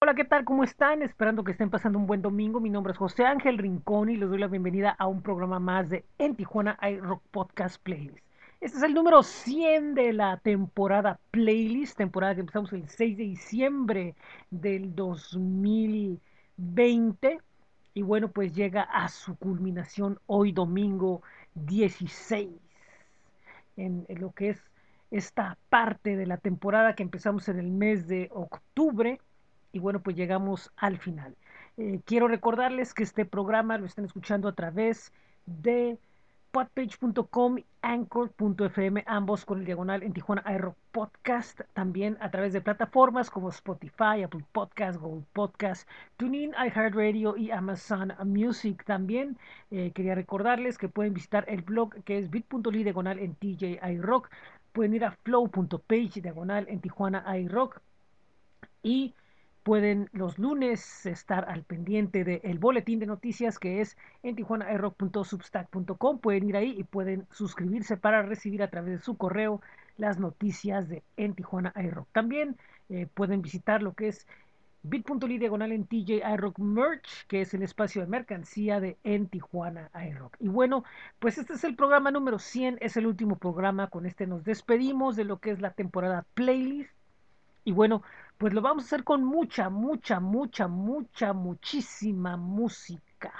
Hola, ¿qué tal? ¿Cómo están? Esperando que estén pasando un buen domingo. Mi nombre es José Ángel Rincón y les doy la bienvenida a un programa más de En Tijuana iRock Podcast Playlist. Este es el número 100 de la temporada Playlist, temporada que empezamos el 6 de diciembre del 2020. Y bueno, pues llega a su culminación hoy domingo 16 en, en lo que es esta parte de la temporada que empezamos en el mes de octubre y bueno, pues llegamos al final. Eh, quiero recordarles que este programa lo están escuchando a través de podpage.com anchor.fm, ambos con el diagonal en Tijuana Aero Podcast, también a través de plataformas como Spotify, Apple Podcast, Google Podcast, TuneIn, iHeartRadio y Amazon Music. También eh, quería recordarles que pueden visitar el blog que es bit.ly diagonal en TJ iRock, pueden ir a flow.page diagonal en Tijuana iRock y pueden los lunes estar al pendiente del boletín de noticias que es en tijuanaerrock.substack.com. Pueden ir ahí y pueden suscribirse para recibir a través de su correo las noticias de En Tijuana. También eh, pueden visitar lo que es bit.ly diagonal en TJ Merch, que es el espacio de mercancía de En Tijuana. Y bueno, pues este es el programa número 100, es el último programa, con este nos despedimos de lo que es la temporada playlist. Y bueno, pues lo vamos a hacer con mucha, mucha, mucha, mucha, muchísima música.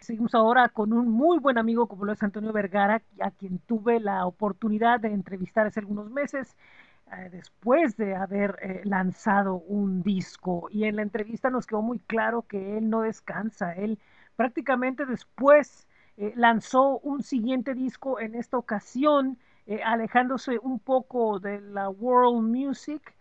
Seguimos ahora con un muy buen amigo como lo es Antonio Vergara, a quien tuve la oportunidad de entrevistar hace algunos meses eh, después de haber eh, lanzado un disco. Y en la entrevista nos quedó muy claro que él no descansa. Él prácticamente después eh, lanzó un siguiente disco en esta ocasión, alejándose un poco de la world music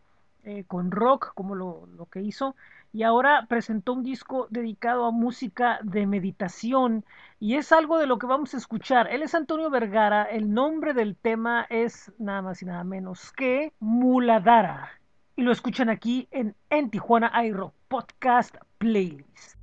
eh, con rock, como lo, lo, que hizo, y ahora presentó un disco dedicado a música de meditación, y es algo de lo que vamos a escuchar. Él es Antonio Vergara, el nombre del tema es nada más y nada menos que Muladara, y lo escuchan aquí en, en Tijuana iRock Podcast Playlist.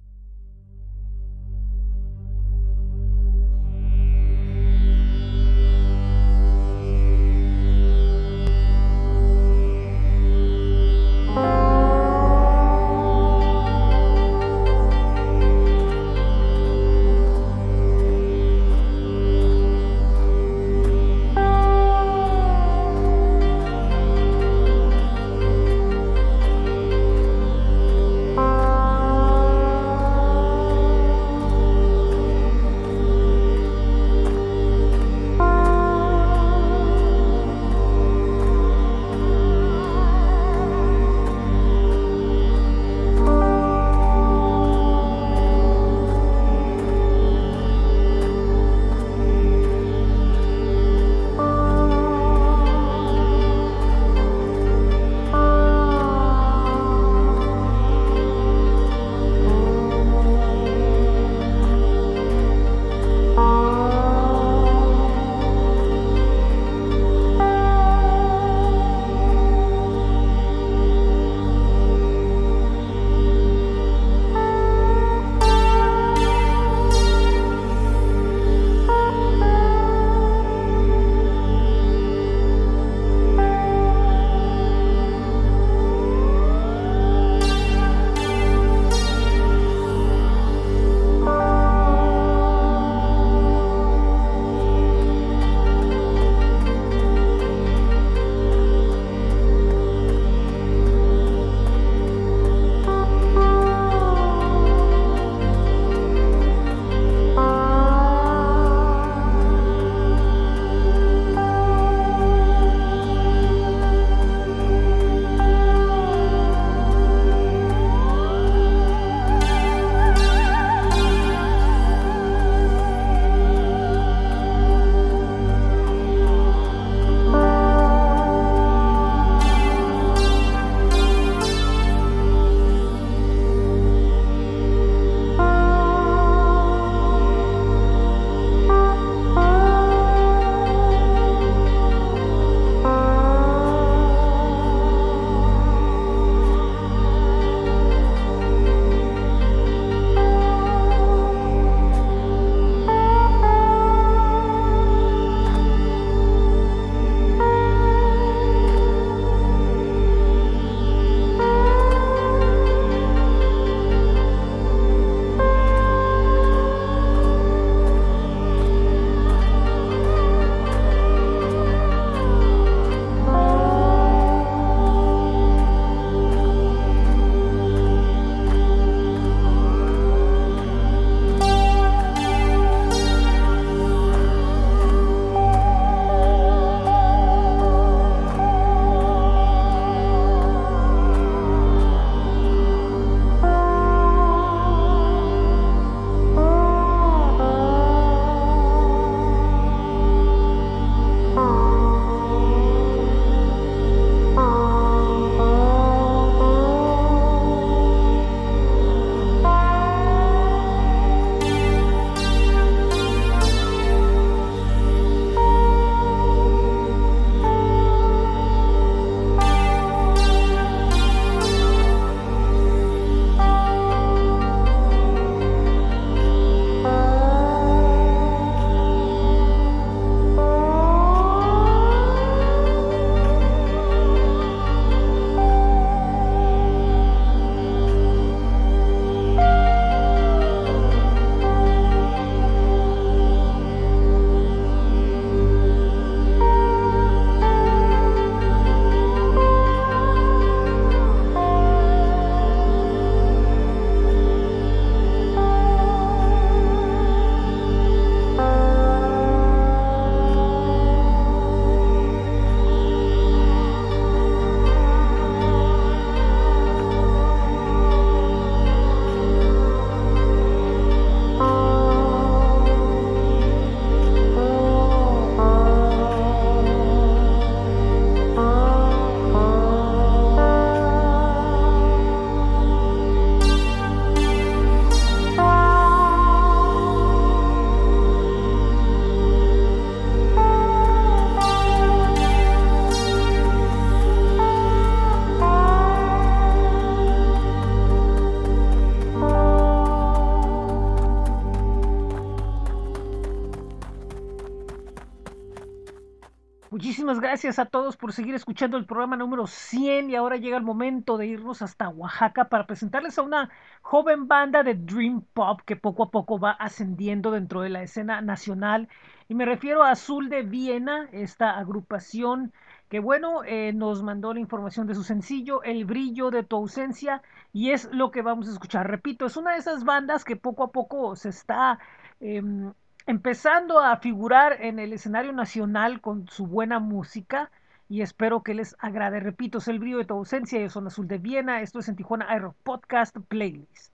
gracias a todos por seguir escuchando el programa número 100 y ahora llega el momento de irnos hasta Oaxaca para presentarles a una joven banda de Dream Pop que poco a poco va ascendiendo dentro de la escena nacional y me refiero a Azul de Viena, esta agrupación que bueno, eh, nos mandó la información de su sencillo, El brillo de tu ausencia, y es lo que vamos a escuchar. Repito, es una de esas bandas que poco a poco se está eh, empezando a figurar en el escenario nacional con su buena música. Y espero que les agrade. Repito, es el brillo de tu ausencia. Yo soy Azul de Viena. Esto es en Tijuana Aero Podcast Playlist.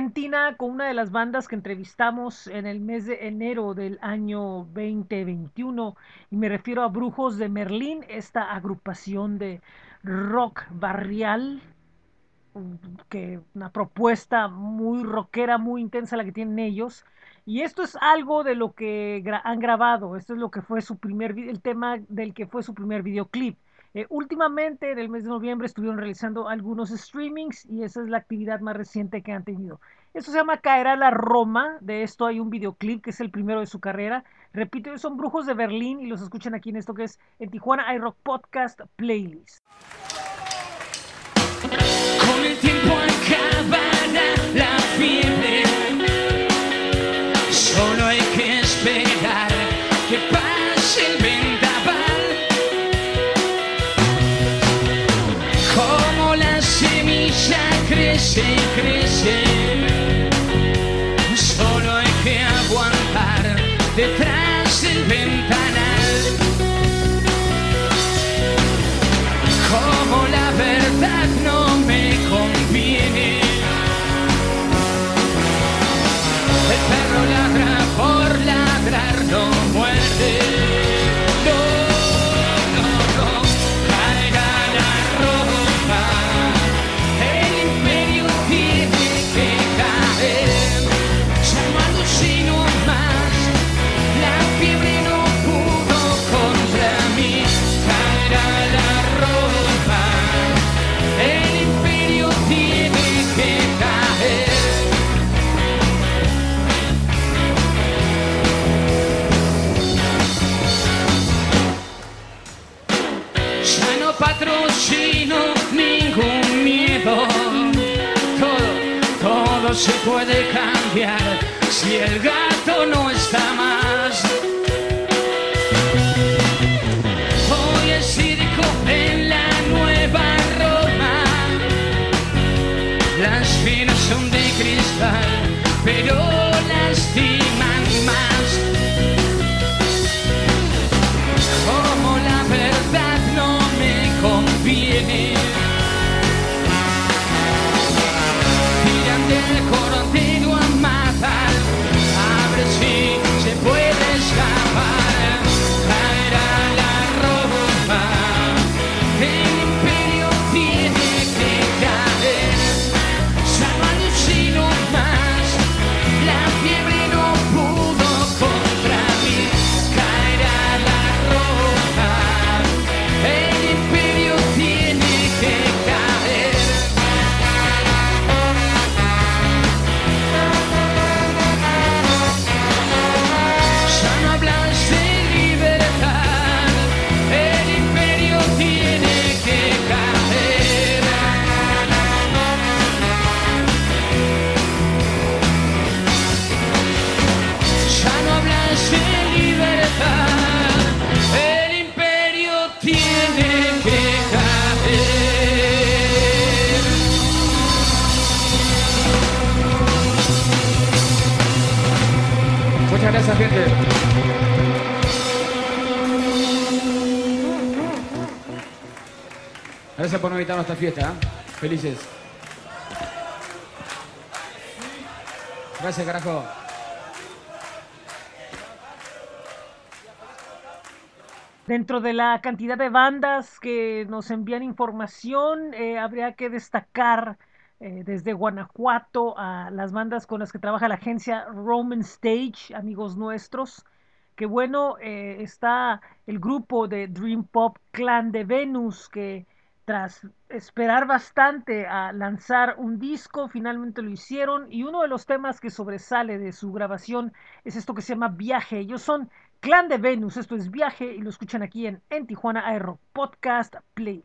Argentina con una de las bandas que entrevistamos en el mes de enero del año 2021 y me refiero a Brujos de Merlín, esta agrupación de rock barrial que una propuesta muy rockera, muy intensa la que tienen ellos. Y esto es algo de lo que han grabado. Esto es lo que fue su primer el tema del que fue su primer videoclip. Eh, últimamente, en el mes de noviembre, estuvieron realizando algunos streamings y esa es la actividad más reciente que han tenido. Esto se llama Caerá la Roma. De esto hay un videoclip que es el primero de su carrera. Repito, son Brujos de Berlín y los escuchan aquí en esto que es en Tijuana iRock Podcast Playlist. Con el tiempo. Patrocino ningún miedo. Todo, todo se puede cambiar si el gato no está más. Felices. Gracias, carajo. Dentro de la cantidad de bandas que nos envían información, eh, habría que destacar eh, desde Guanajuato a las bandas con las que trabaja la agencia Roman Stage, amigos nuestros. Que bueno, eh, está el grupo de Dream Pop Clan de Venus, que tras esperar bastante a lanzar un disco, finalmente lo hicieron. Y uno de los temas que sobresale de su grabación es esto que se llama Viaje. Ellos son Clan de Venus, esto es Viaje, y lo escuchan aquí en, en Tijuana Aero Podcast Play.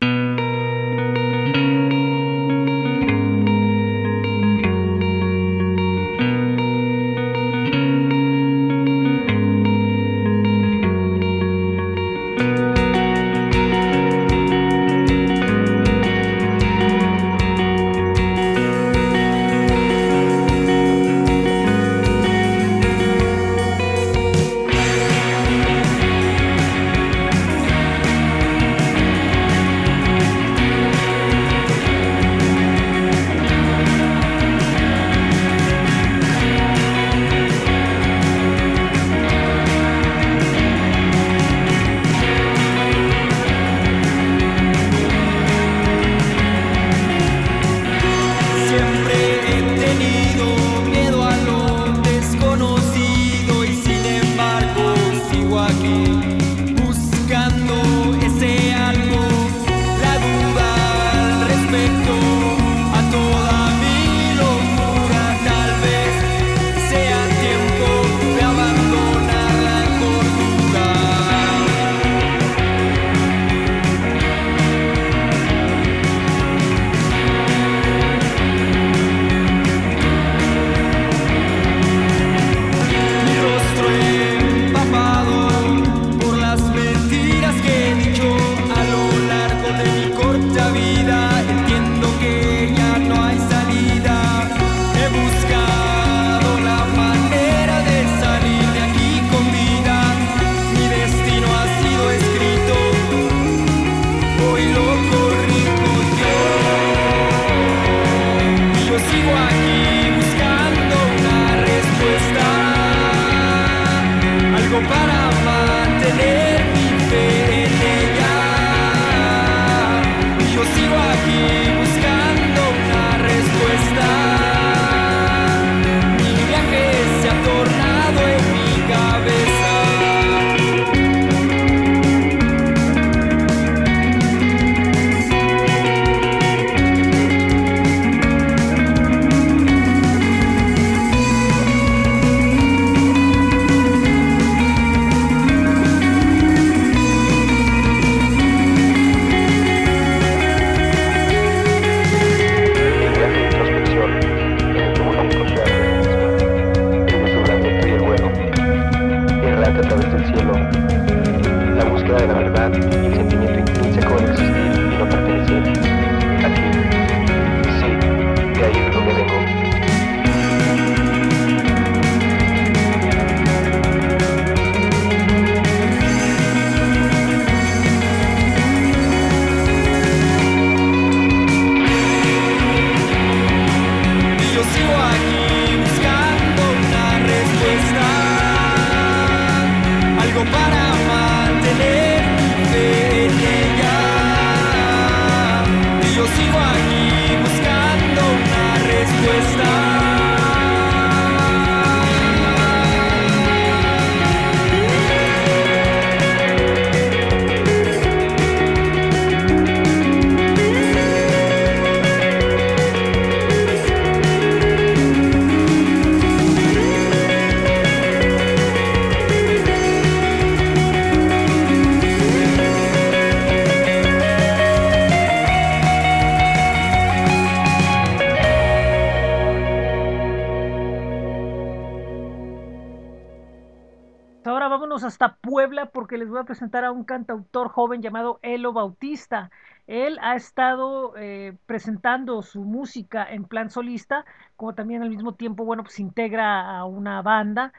Porque les voy a presentar a un cantautor joven llamado Elo Bautista. Él ha estado eh, presentando su música en plan solista, como también al mismo tiempo, bueno, pues integra a una banda.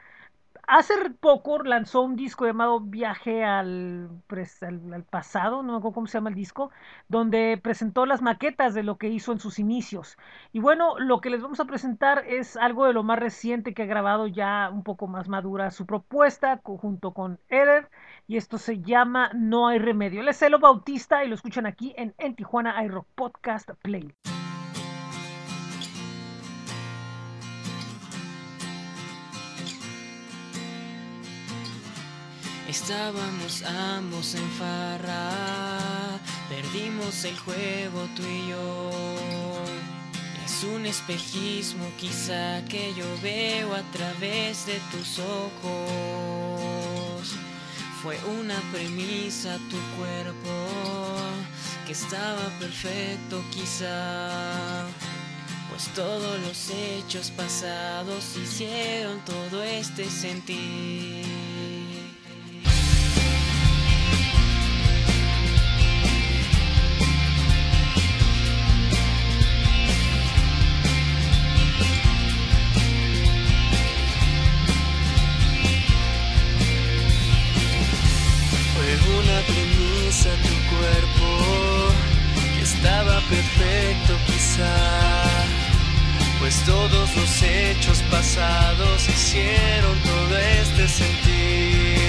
Hace poco lanzó un disco llamado Viaje al, al, pasado, no me acuerdo cómo se llama el disco, donde presentó las maquetas de lo que hizo en sus inicios. Y bueno, lo que les vamos a presentar es algo de lo más reciente que ha grabado ya un poco más madura su propuesta junto con Eder y esto se llama No hay remedio. Él es Elo Bautista y lo escuchan aquí en, en Tijuana iRock Podcast Play. Estábamos ambos en farra, perdimos el juego tú y yo. Es un espejismo quizá que yo veo a través de tus ojos. Fue una premisa tu cuerpo que estaba perfecto quizá. Pues todos los hechos pasados hicieron todo este sentir. Una premisa tu cuerpo que estaba perfecto quizá, pues todos los hechos pasados hicieron todo este sentir.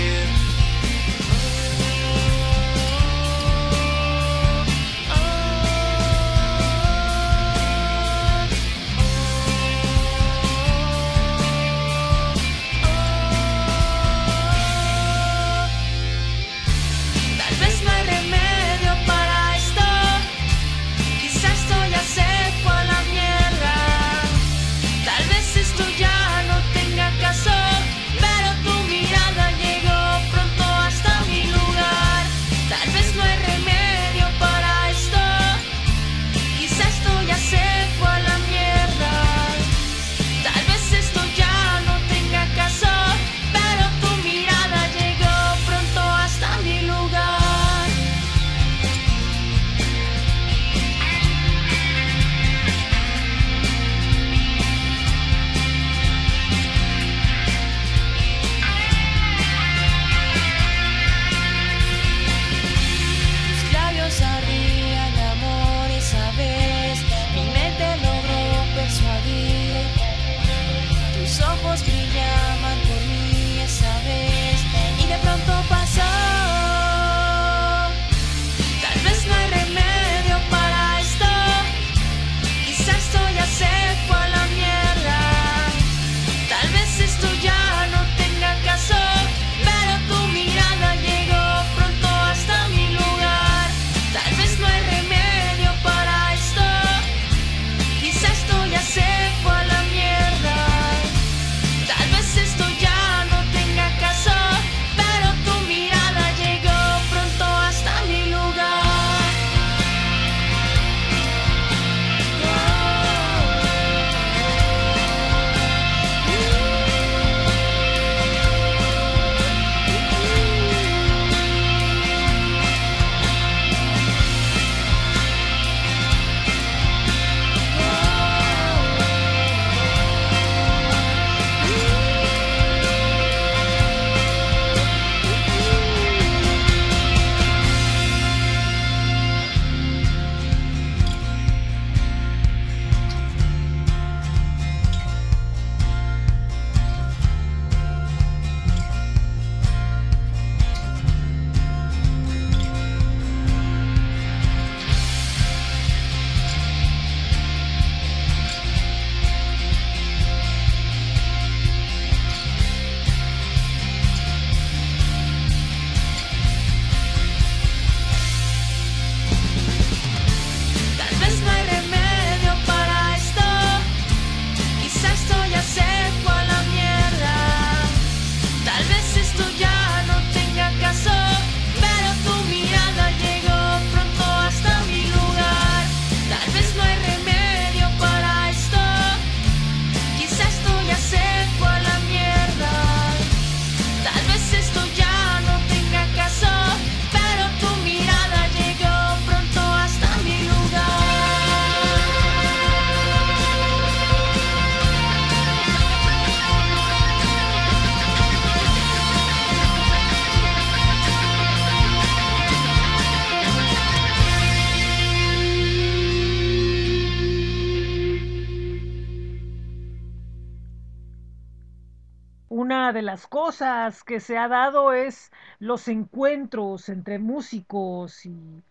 Cosas que se ha dado es los encuentros entre músicos y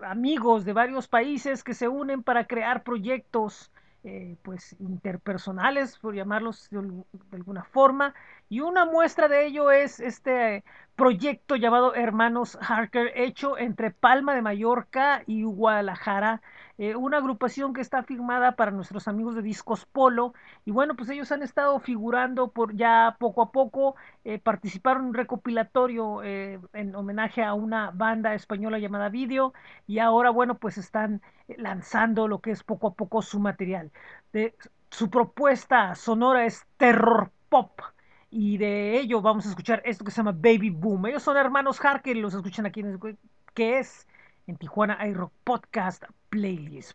amigos de varios países que se unen para crear proyectos eh, pues interpersonales, por llamarlos de, alguna forma, y una muestra de ello es este proyecto llamado Hermanos Harker, hecho entre Palma de Mallorca y Guadalajara, eh, una agrupación que está firmada para nuestros amigos de Discos Polo, y bueno, pues ellos han estado figurando por ya poco a poco, eh, participaron en un recopilatorio eh, en homenaje a una banda española llamada Video, y ahora, bueno, pues están lanzando lo que es poco a poco su material. De, su propuesta sonora es terror pop y de ello vamos a escuchar esto que se llama Baby Boom. Ellos son hermanos Harker, los escuchan aquí en el, que es en Tijuana iRock Podcast Playlist.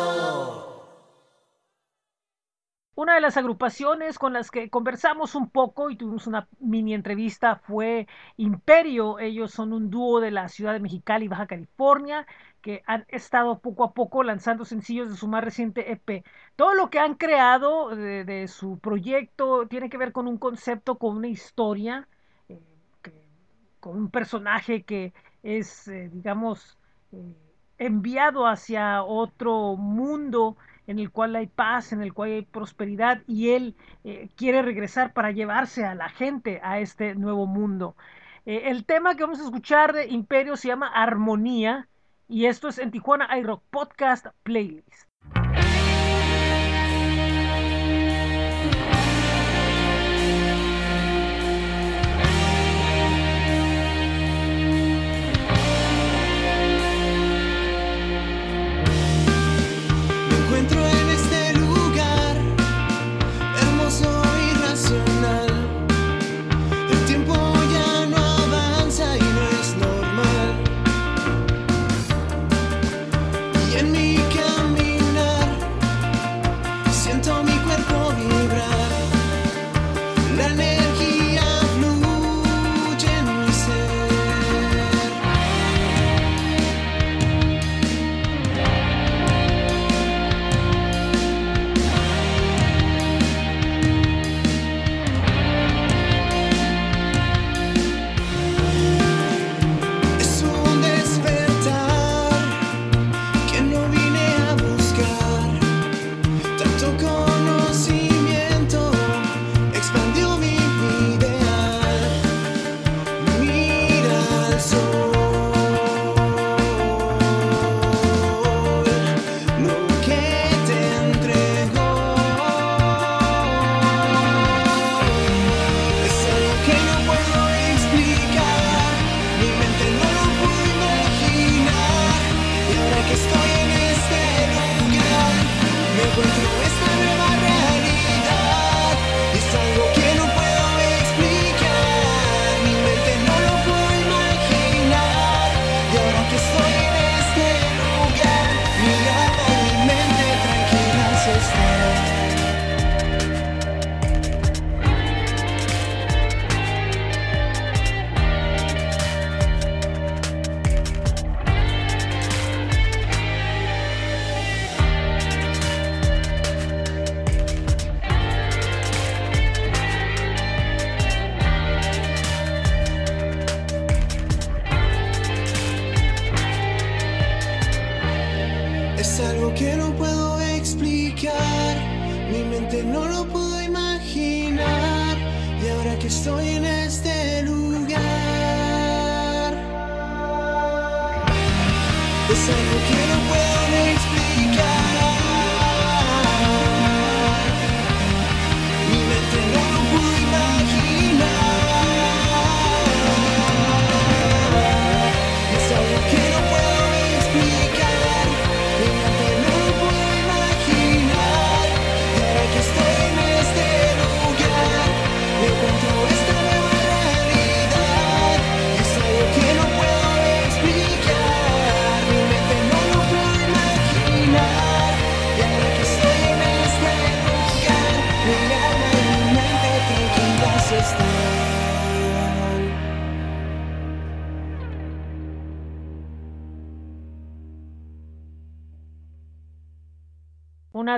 Una de las agrupaciones con las que conversamos un poco y tuvimos una mini entrevista fue Imperio. Ellos son un dúo de la ciudad de Mexicali, Baja California, que han estado poco a poco lanzando sencillos de su más reciente EP. Todo lo que han creado de, su proyecto tiene que ver con un concepto, con una historia con un personaje que es, eh, digamos, eh, enviado hacia otro mundo en el cual hay paz, en el cual hay prosperidad y él eh, quiere regresar para llevarse a la gente a este nuevo mundo. Eh, el tema que vamos a escuchar de Imperio se llama Armonía y esto es en Tijuana iRock Podcast Playlist.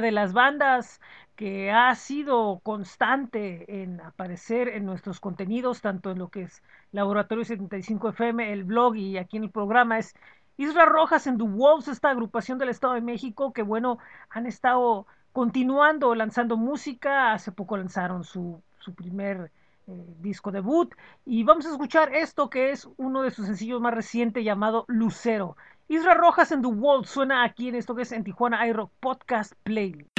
De las bandas que ha sido constante en aparecer en nuestros contenidos, tanto en lo que es Laboratorio 75 FM, el blog y aquí en el programa, es Isra Rojas en The Wolves, esta agrupación del Estado de México, que bueno, han estado continuando lanzando música, hace poco lanzaron su, su primer eh, disco debut y vamos a escuchar esto que es uno de sus sencillos más recientes llamado Lucero. Isra Rojas en The Wolves suena aquí en esto que es en Tijuana iRock Podcast Playlist.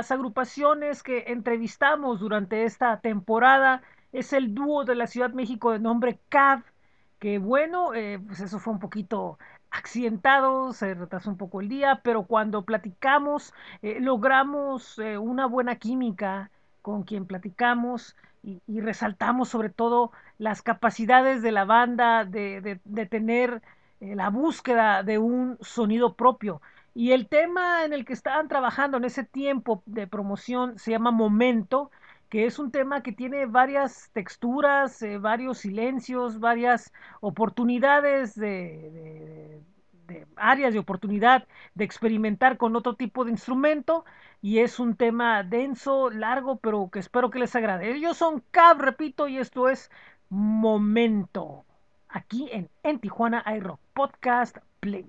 Las agrupaciones que entrevistamos durante esta temporada es el dúo de la Ciudad de México de nombre CAV, que bueno, eh, pues eso fue un poquito accidentado, se retrasó un poco el día, pero cuando platicamos eh, logramos eh, una buena química con quien platicamos y, resaltamos sobre todo las capacidades de la banda de tener eh, la búsqueda de un sonido propio. Y el tema en el que estaban trabajando en ese tiempo de promoción se llama Momento, que es un tema que tiene varias texturas, eh, varios silencios, varias oportunidades de, de- de áreas de oportunidad de experimentar con otro tipo de instrumento. Y es un tema denso, largo, pero que espero que les agrade. Ellos son Cab, repito, y esto es Momento. Aquí en, en Tijuana iRock Podcast Play.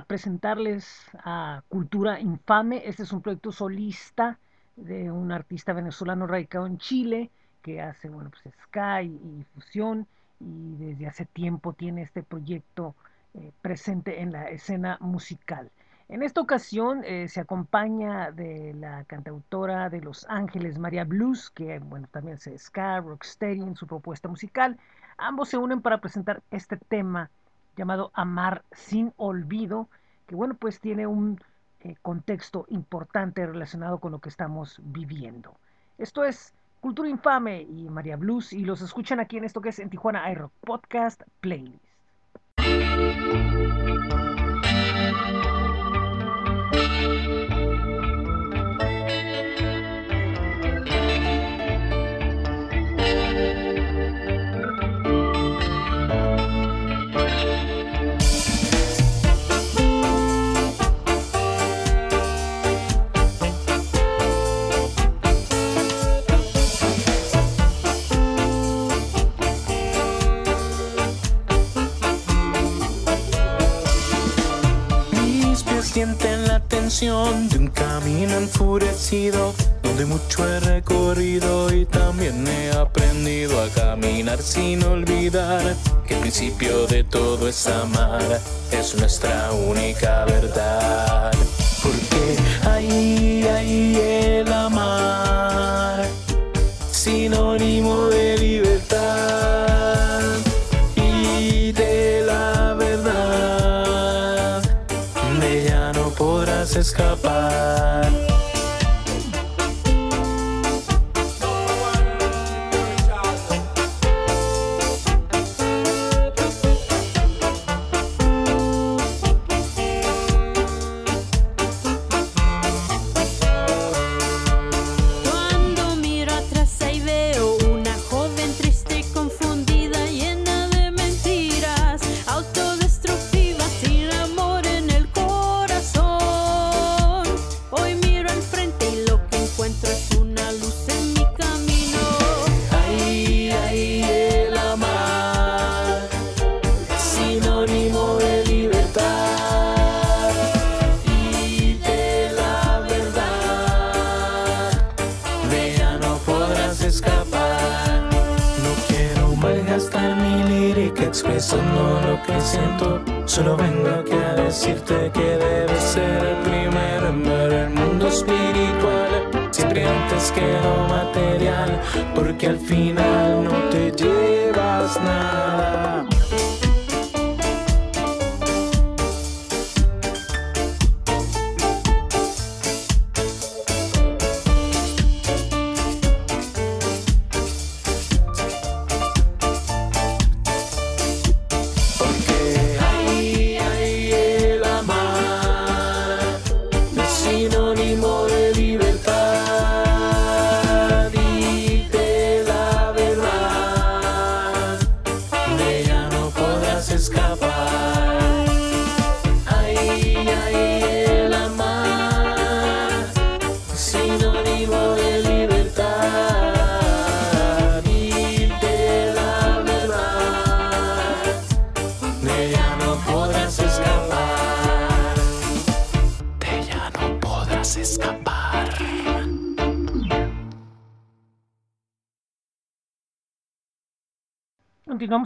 Presentarles a Cultura Infame. Este es un proyecto solista de un artista venezolano radicado en Chile que hace, bueno, pues ska y, y fusión y desde hace tiempo tiene este proyecto eh, presente en la escena musical. En esta ocasión eh, se acompaña de la cantautora de Los Ángeles, María Blues, que bueno, también se ska, rocksteady en su propuesta musical. Ambos se unen para presentar este tema llamado Amar sin olvido, que bueno, pues tiene un eh, contexto importante relacionado con lo que estamos viviendo. Esto es Cultura Infame y María Blues y los escuchan aquí en esto que es en Tijuana iRock Podcast Playlist. Es amar, es nuestra única verdad.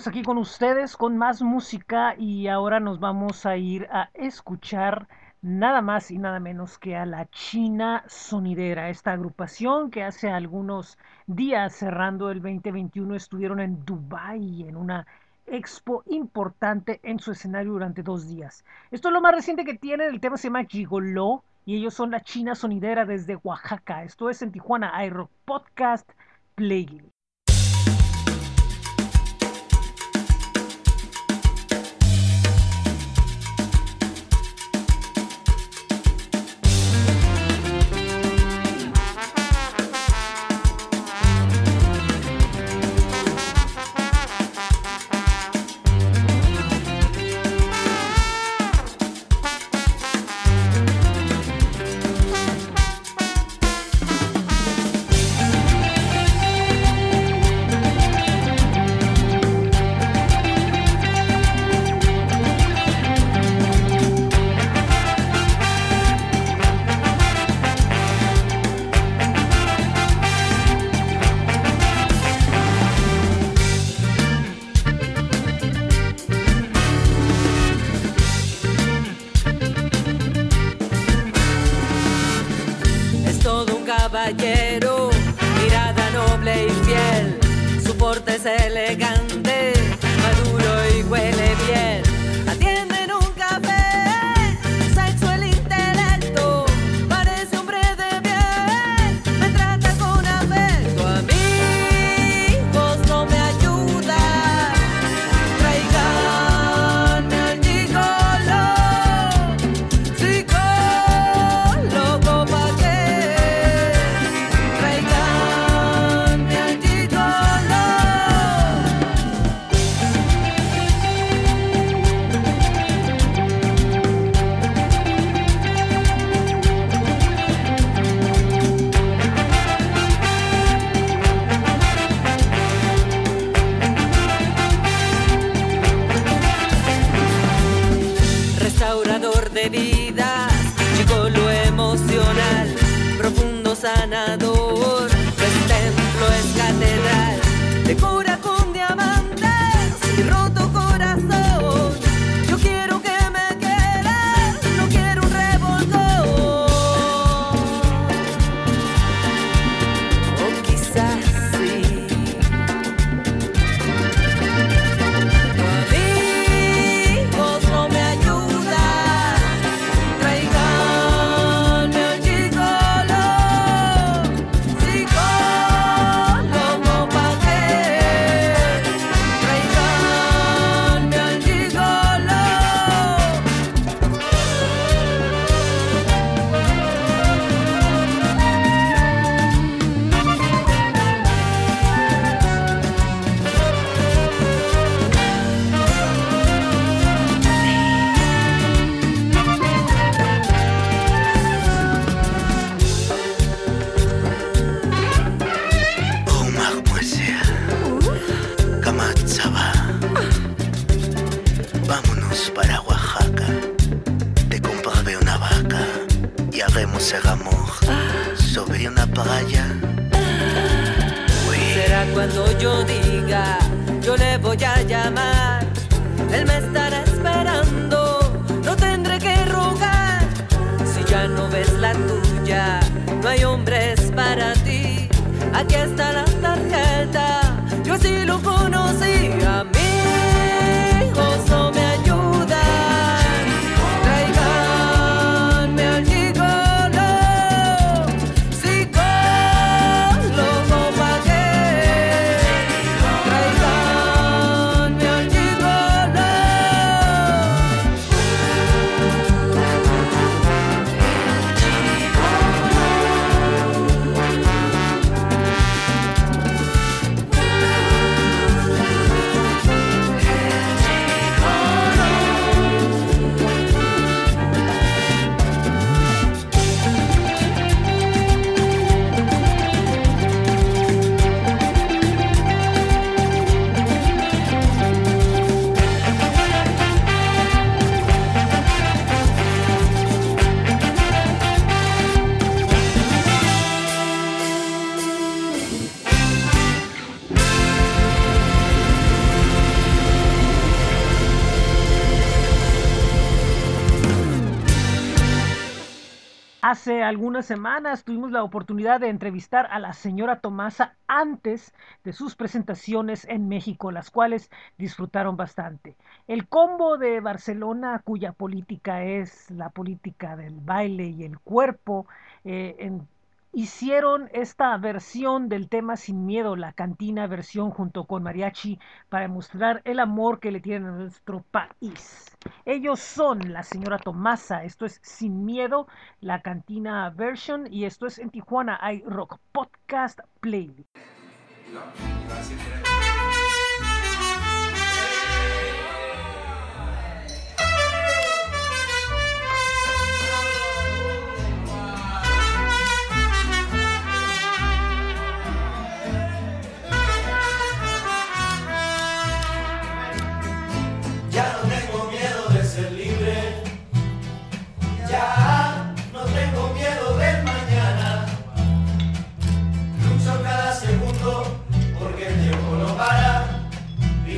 Aquí con ustedes con más música y ahora nos vamos a ir a escuchar nada más y nada menos que a la China Sonidera, esta agrupación que hace algunos días cerrando el 2021 estuvieron en Dubai en una expo importante en su escenario durante dos días. Esto es lo más reciente que tienen, el tema se llama Gigolo y ellos son la China Sonidera desde Oaxaca. Esto es en Tijuana iRock Podcast Playlist. Hace algunas semanas tuvimos la oportunidad de entrevistar a la señora Tomasa antes de sus presentaciones en México, las cuales disfrutaron bastante. El combo de Barcelona, cuya política es la política del baile y el cuerpo, eh, hicieron esta versión del tema Sin Miedo, la cantina versión junto con Mariachi, para mostrar el amor que le tienen a nuestro país. Ellos son la señora Tomasa, esto es Sin Miedo, la cantina version, y esto es en Tijuana, hay Rock Podcast Playlist.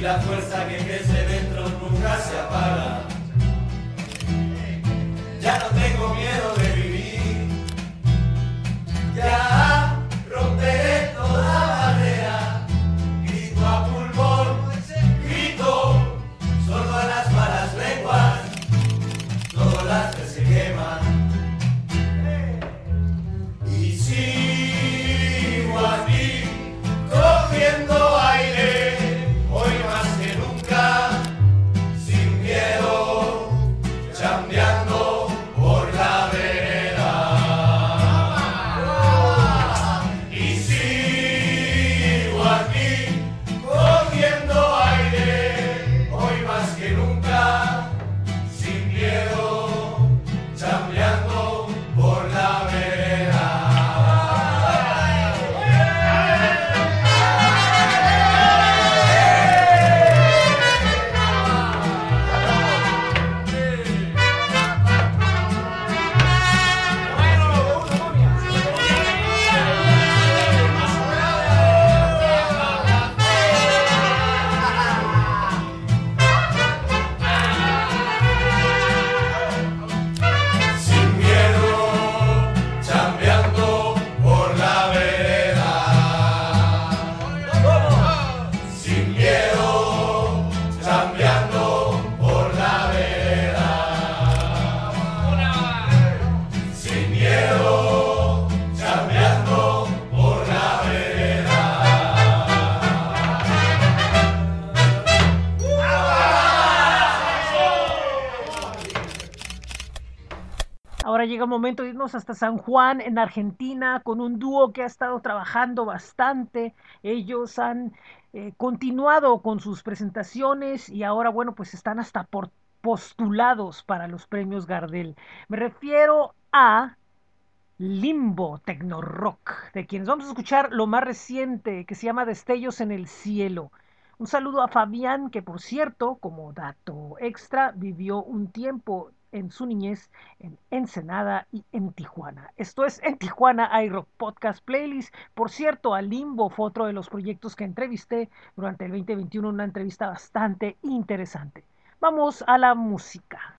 la fuerza que hasta San Juan, en Argentina, con un dúo que ha estado trabajando bastante. Ellos han eh, continuado con sus presentaciones y ahora, bueno, pues están hasta por postulados para los premios Gardel. Me refiero a Limbo Tecno Rock, de quienes vamos a escuchar lo más reciente que se llama Destellos en el Cielo. Un saludo a Fabián, que por cierto, como dato extra, vivió un tiempo en su niñez en Ensenada y en Tijuana. Esto es en Tijuana iRock Podcast Playlist. Por cierto, a Limbo fue otro de los proyectos que entrevisté durante el 2021, una entrevista bastante interesante. Vamos a la música.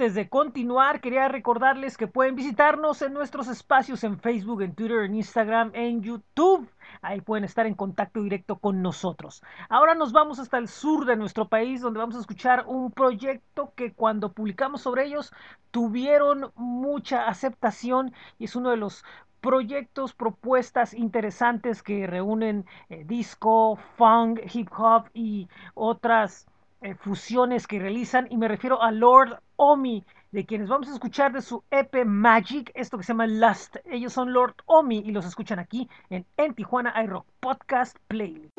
Antes de continuar, quería recordarles que pueden visitarnos en nuestros espacios en Facebook, en Twitter, en Instagram, en YouTube. Ahí pueden estar en contacto directo con nosotros. Ahora nos vamos hasta el sur de nuestro país, donde vamos a escuchar un proyecto que cuando publicamos sobre ellos tuvieron mucha aceptación y es uno de los proyectos, propuestas interesantes que reúnen eh, disco, funk, hip hop y otras eh, fusiones que realizan. Y me refiero a Lord Omi, de quienes vamos a escuchar de su EP Magic, esto que se llama Lust. Ellos son Lord Omi y los escuchan aquí en, en Tijuana iRock Podcast Playlist.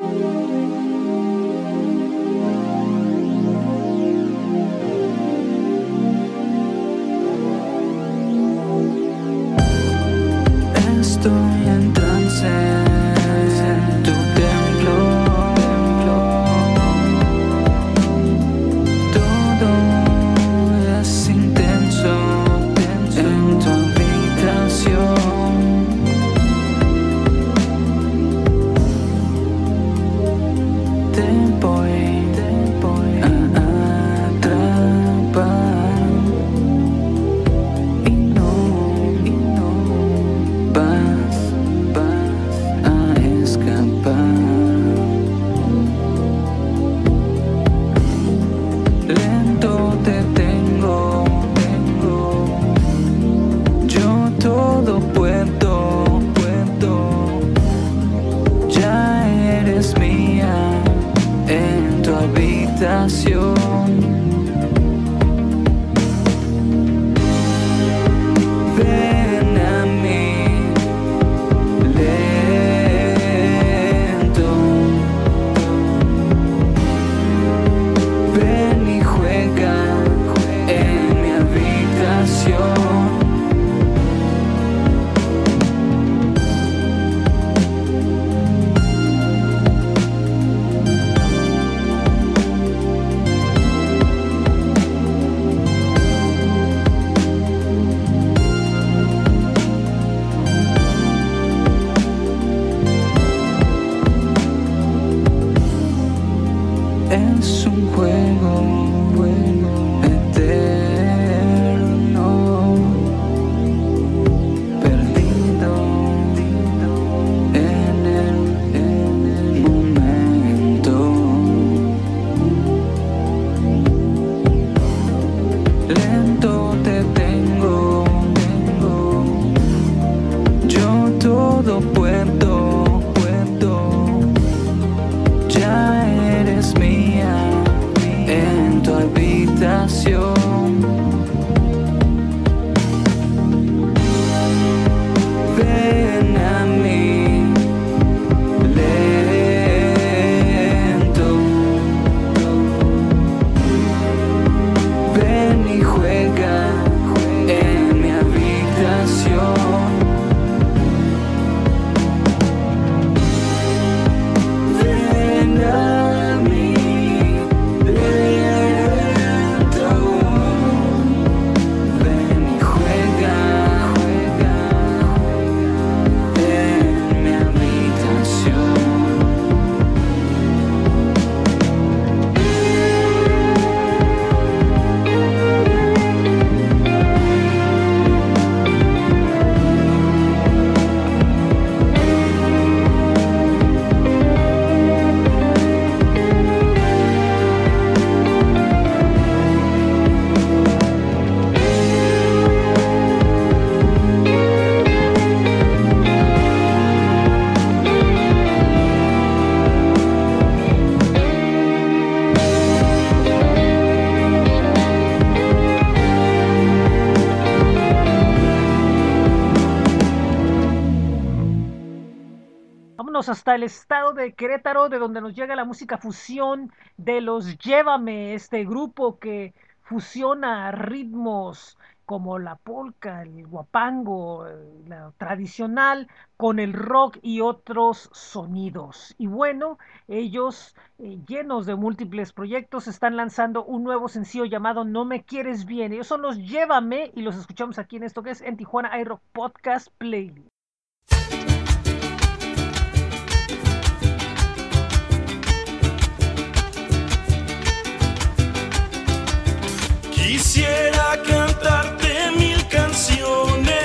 Hasta el estado de Querétaro, de donde nos llega la música fusión de los Llévame, este grupo que fusiona ritmos como la polka, el guapango, eh, la tradicional, con el rock y otros sonidos. Y bueno, ellos, eh, llenos de múltiples proyectos, están lanzando un nuevo sencillo llamado No Me Quieres Bien. Ellos son los Llévame y los escuchamos aquí en esto que es en Tijuana iRock Podcast Playlist. Quisiera cantarte mil canciones.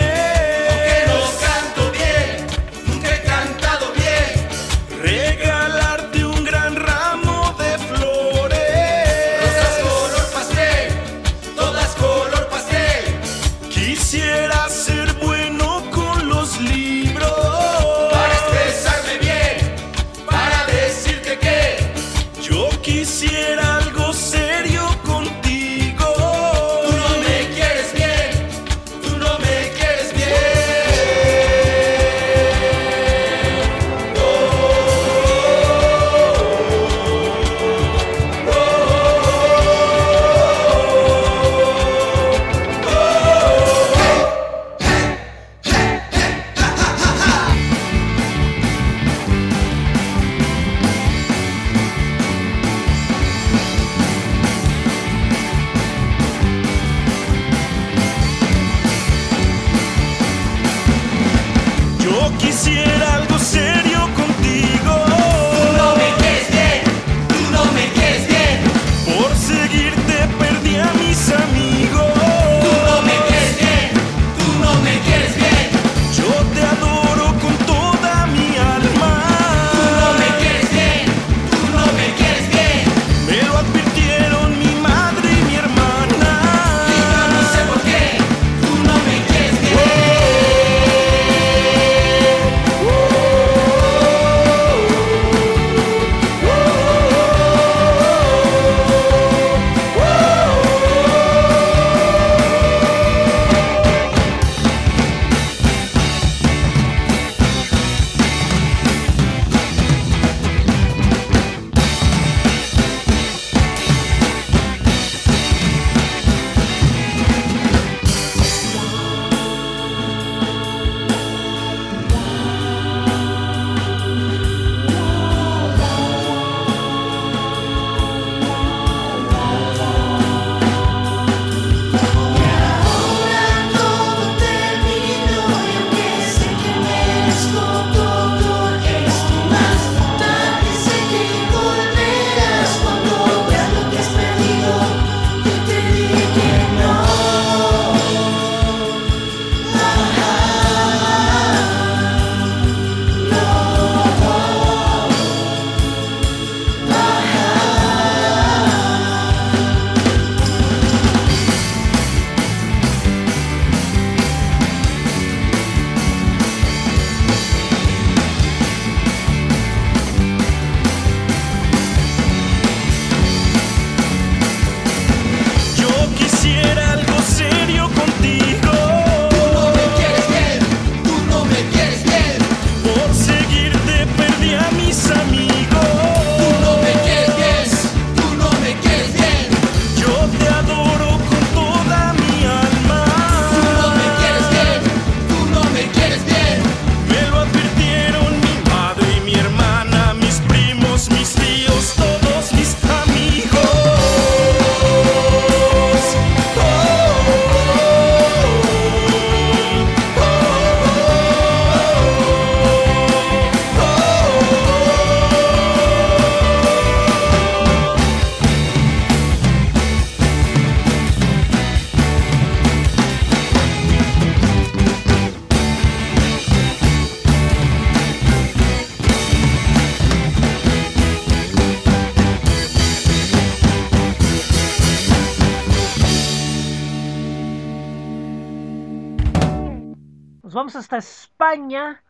Hasta España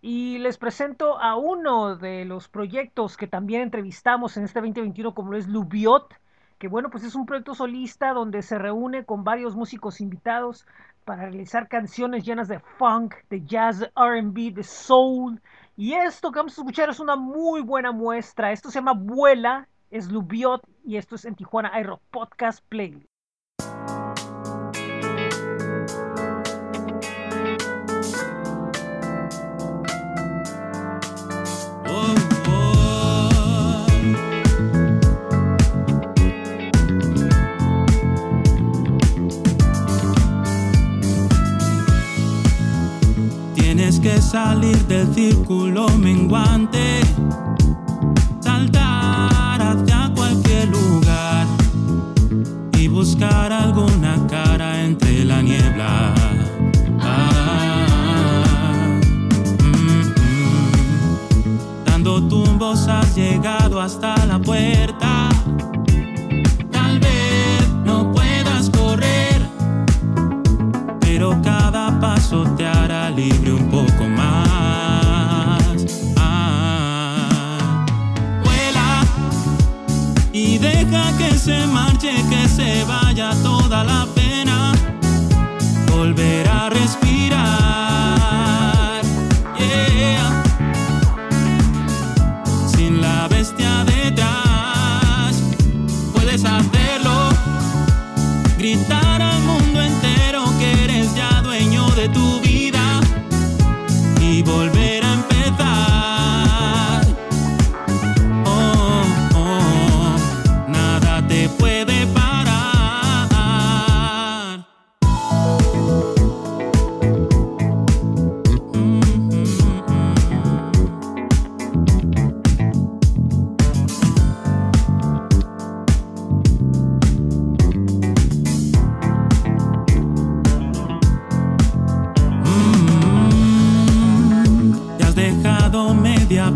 y les presento a uno de los proyectos que también entrevistamos en este 2021 como es Lubiot, que bueno, pues es un proyecto solista donde se reúne con varios músicos invitados para realizar canciones llenas de funk, de jazz, R&B, de soul. Y esto que vamos a escuchar es una muy buena muestra. Esto se llama Vuela, es Lubiot y esto es en Tijuana Aero Podcast Play. Que salir del círculo menguante, saltar hacia cualquier lugar y buscar alguna cara entre la niebla. Tumbos has llegado hasta la puerta. Tal vez no puedas correr pero cada paso te hará libre un poco más. Ah, vuela y deja que se marche, que se vaya toda la pena. Volver a respirar.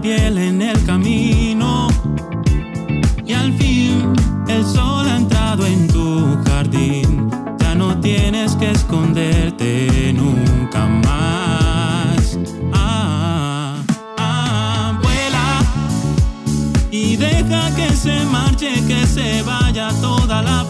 Piel en el camino y al fin el sol ha entrado en tu jardín. Ya no tienes que esconderte nunca más. Ah, ah, vuela y deja que se marche, que se vaya toda la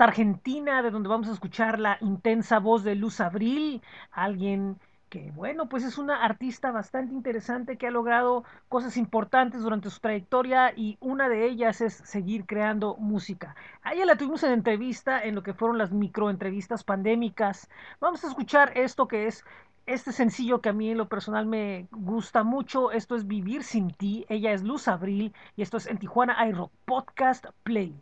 Argentina, de donde vamos a escuchar la intensa voz de Luz Abril, alguien que, bueno, pues es una artista bastante interesante que ha logrado cosas importantes durante su trayectoria y una de ellas es seguir creando música. A ella la tuvimos en entrevista en lo que fueron las microentrevistas pandémicas. Vamos a escuchar esto que es este sencillo que a mí en lo personal me gusta mucho. Esto es Vivir sin ti. Ella es Luz Abril y esto es en Tijuana iRock Podcast Play.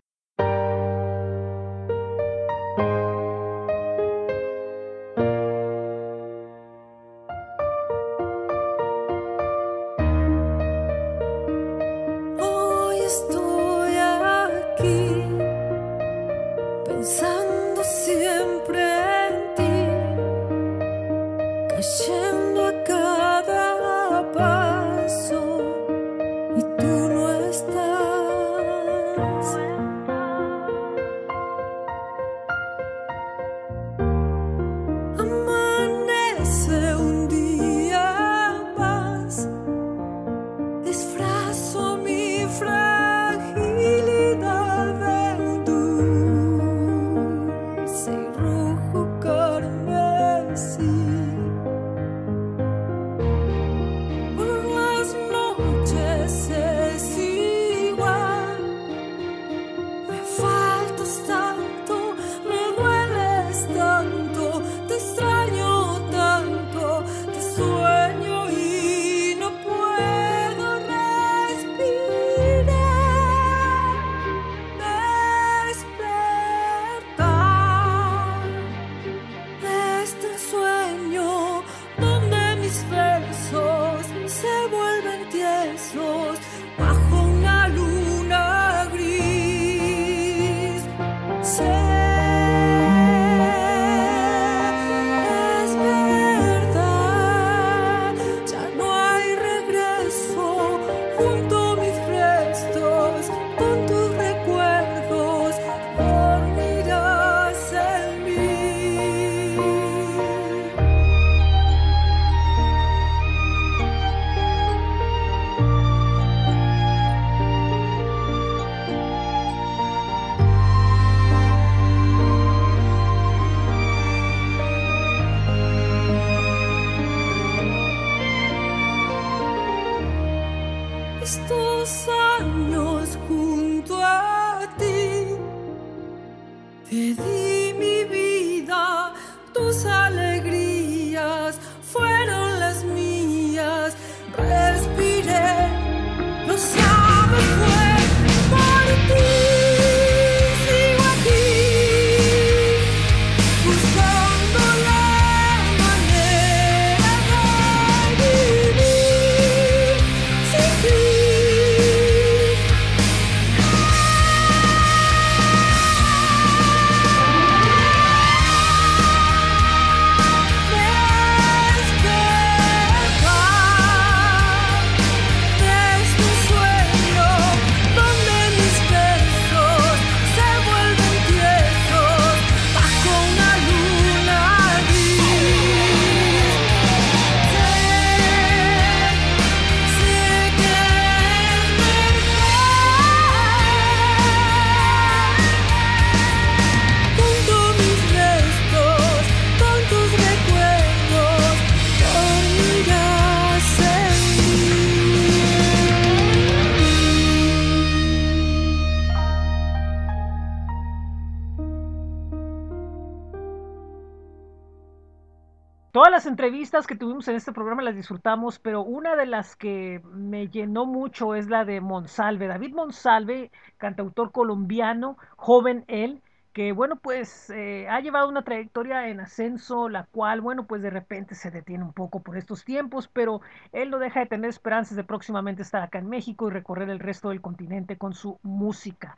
Entrevistas que tuvimos en este programa las disfrutamos, pero una de las que me llenó mucho es la de Monsalve. David Monsalve, cantautor colombiano, joven él, que bueno, pues eh, ha llevado una trayectoria en ascenso, la cual, bueno, pues de repente se detiene un poco por estos tiempos, pero él no deja de tener esperanzas de próximamente estar acá en México y recorrer el resto del continente con su música.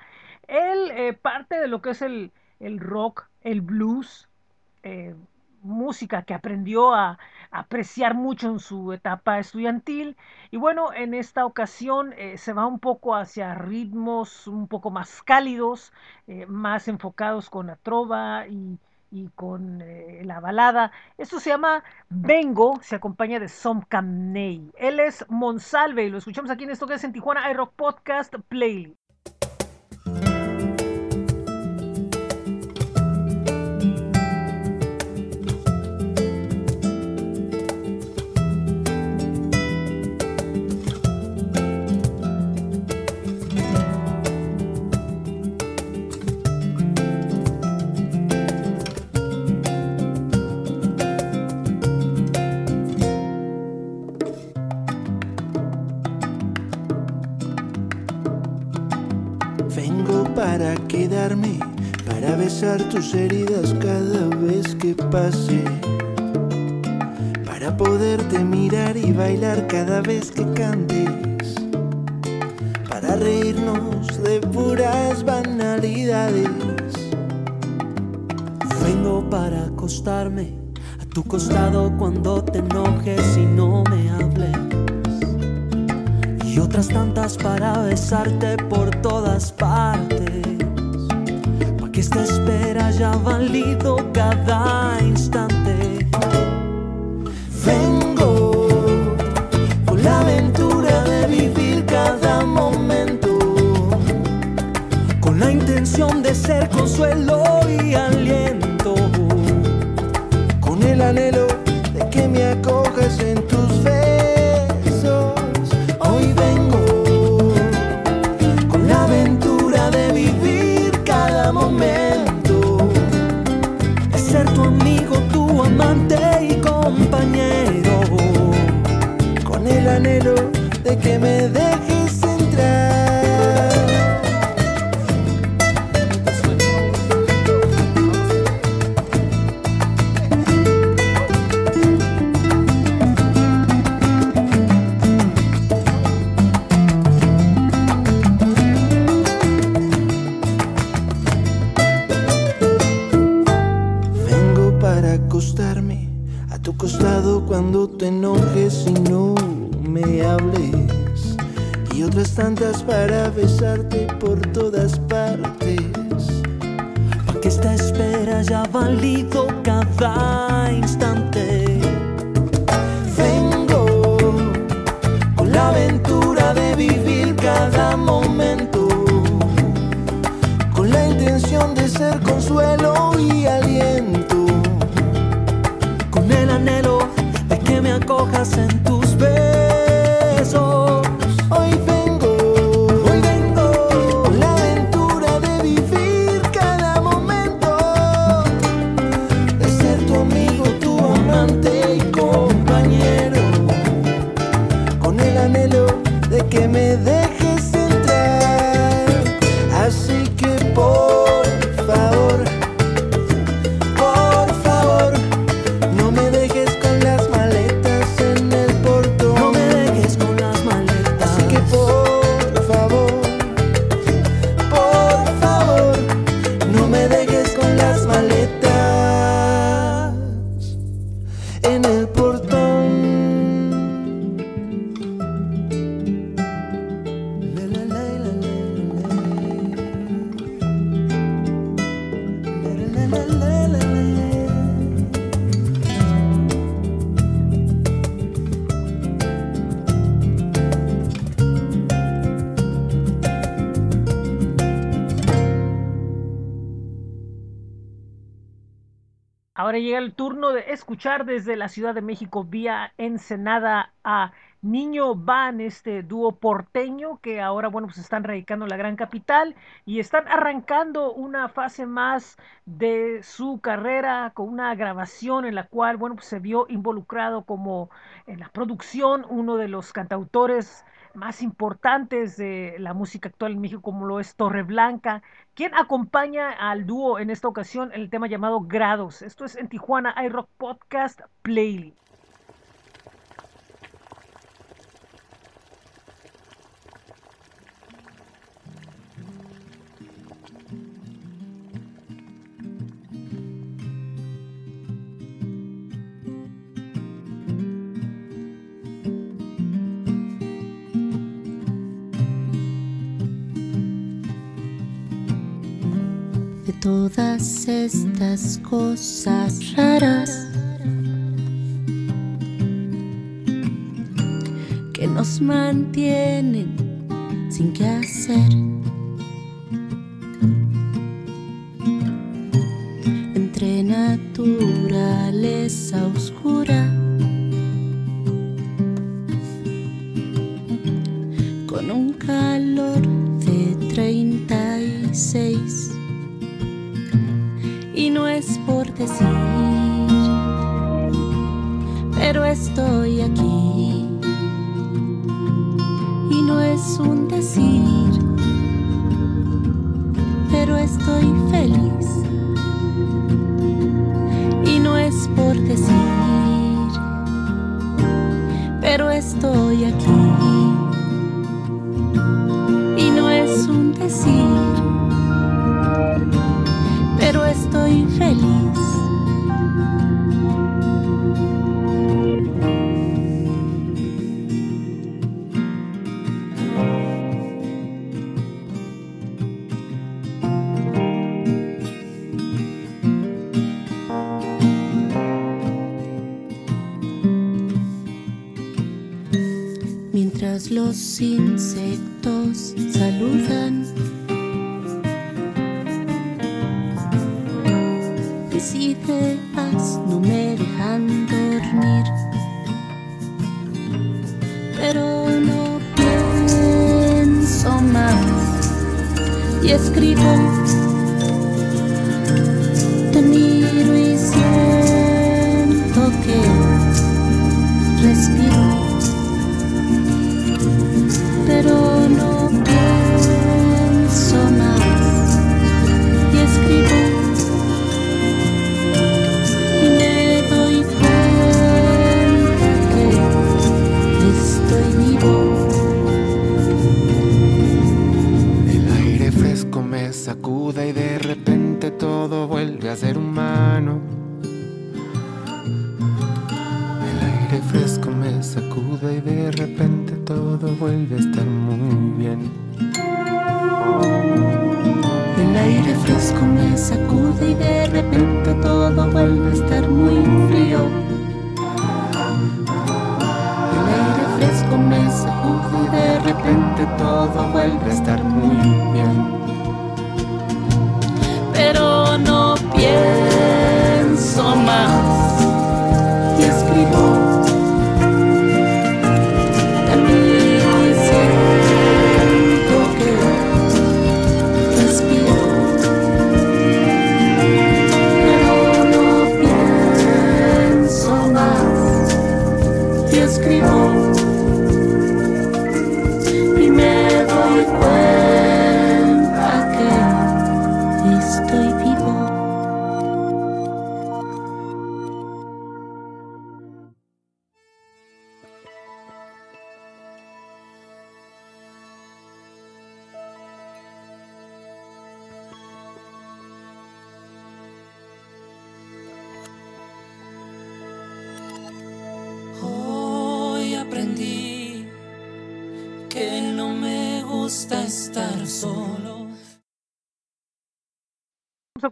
Él, eh, parte de lo que es el, el rock, el blues, eh, música que aprendió a, apreciar mucho en su etapa estudiantil. Y bueno, en esta ocasión eh, se va un poco hacia ritmos un poco más cálidos, eh, más enfocados con la trova y, y con eh, la balada. Esto se llama Vengo, se acompaña de Som Camney. Él es Monsalve y lo escuchamos aquí en esto que es en Tijuana iRock Podcast Playlist. Quedarme, para besar tus heridas cada vez que pase. Para poderte mirar y bailar cada vez que cantes. Para reírnos de puras banalidades. Vengo para acostarme a tu costado cuando te enojes y no me hables. Y otras tantas para besarte por todas partes. Esta espera haya valido cada instante. Vengo con la aventura de vivir cada momento. Con la intención de ser consuelo escuchar desde la Ciudad de México vía Ensenada a Niño Van, este dúo porteño que ahora, bueno, pues están radicando en la gran capital y están arrancando una fase más de su carrera con una grabación en la cual, bueno, pues se vio involucrado como en la producción uno de los cantautores más importantes de la música actual en México, como lo es Torreblanca, quien acompaña al dúo en esta ocasión el tema llamado Grados. Esto es en Tijuana iRock Podcast Playlist. Todas estas cosas raras que nos mantienen sin qué hacer. Entre naturaleza oscura con un calor pero estoy aquí. Y no es un decir, pero estoy feliz. Y no es por decir, pero estoy aquí. Since.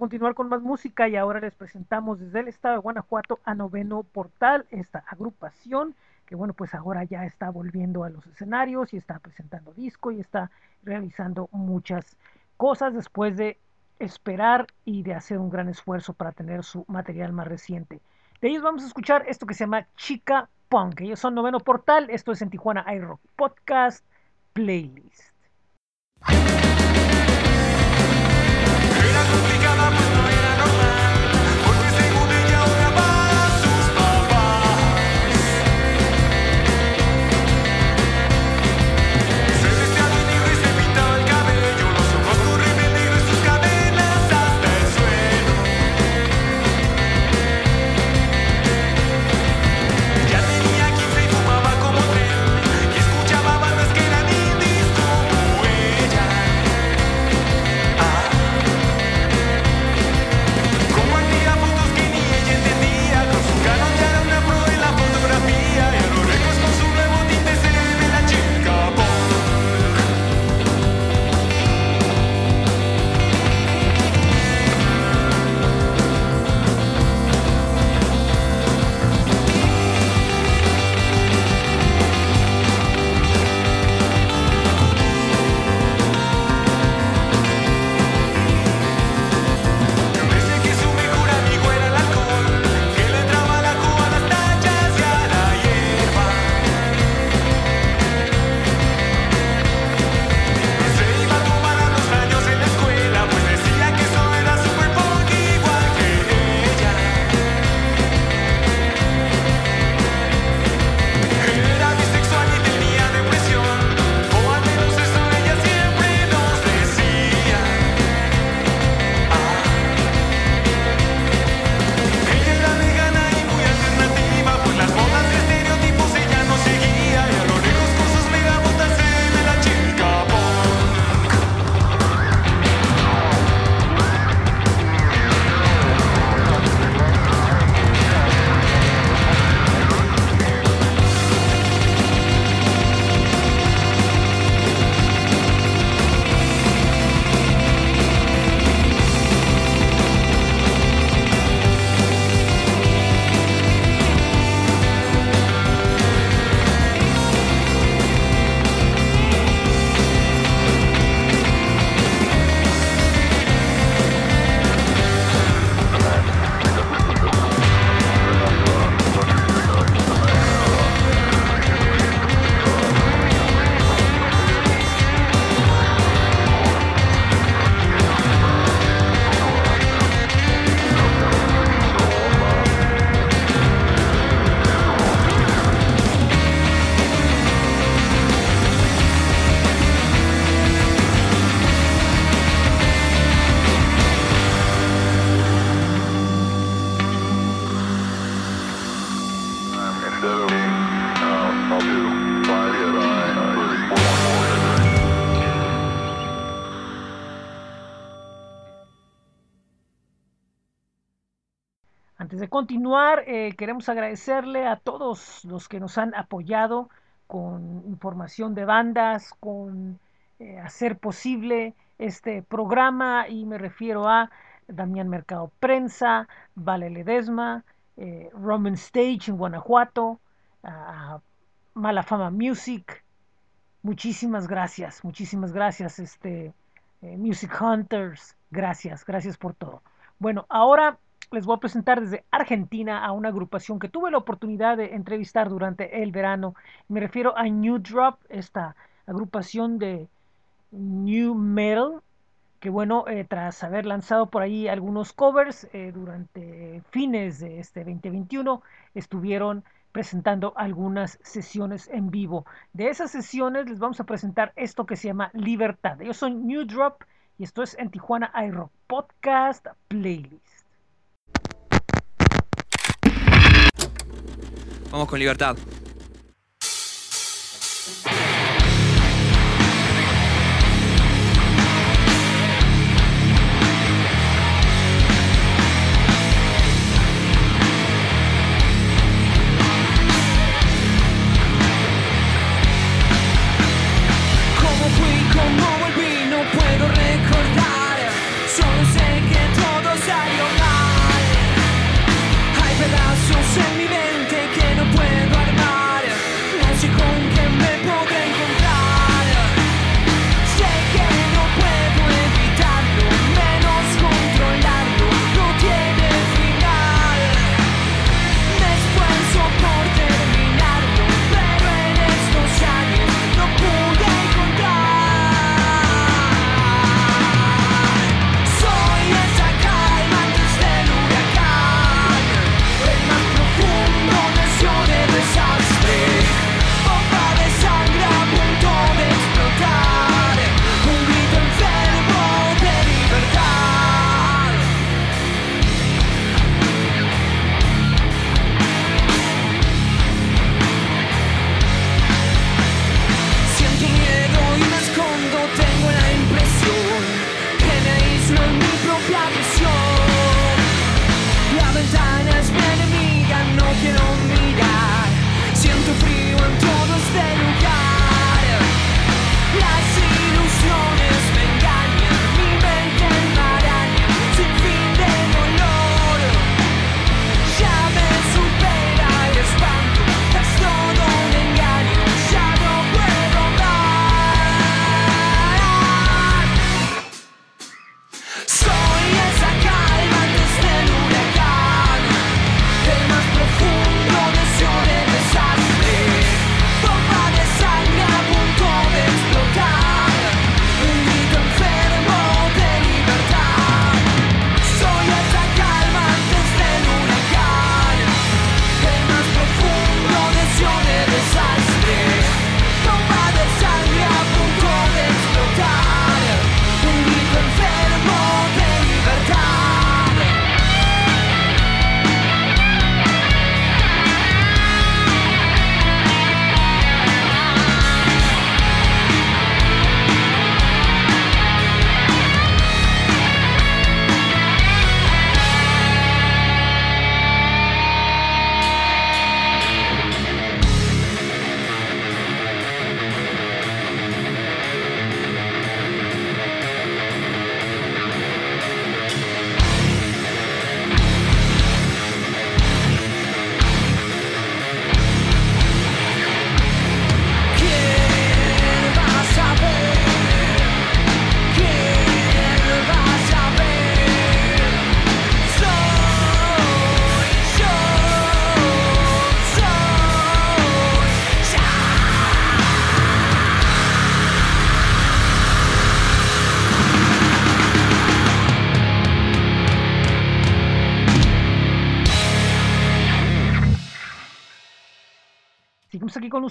Continuar con más música y ahora les presentamos desde el estado de Guanajuato a Noveno Portal, esta agrupación que bueno, pues ahora ya está volviendo a los escenarios y está presentando disco y está realizando muchas cosas después de esperar y de hacer un gran esfuerzo para tener su material más reciente. De ellos vamos a escuchar esto que se llama Chica Punk. Ellos son Noveno Portal, esto es en Tijuana iRock Podcast Playlist. Eh, queremos agradecerle a todos los que nos han apoyado con información de bandas, con eh, hacer posible este programa y me refiero a Damián Mercado Prensa, Vale Ledesma, eh, Roman Stage en Guanajuato, a Mala Fama Music. Muchísimas gracias, muchísimas gracias, este, Music Hunters, gracias, gracias por todo. Bueno, ahora les voy a presentar desde Argentina a una agrupación que tuve la oportunidad de entrevistar durante el verano. Me refiero a New Drop, esta agrupación de New Metal, que bueno, eh, tras haber lanzado por ahí algunos covers eh, durante fines de este 2021, estuvieron presentando algunas sesiones en vivo. De esas sesiones les vamos a presentar esto que se llama Libertad. Ellos son New Drop y esto es en Tijuana iRock Podcast Playlist. Vamos con libertad.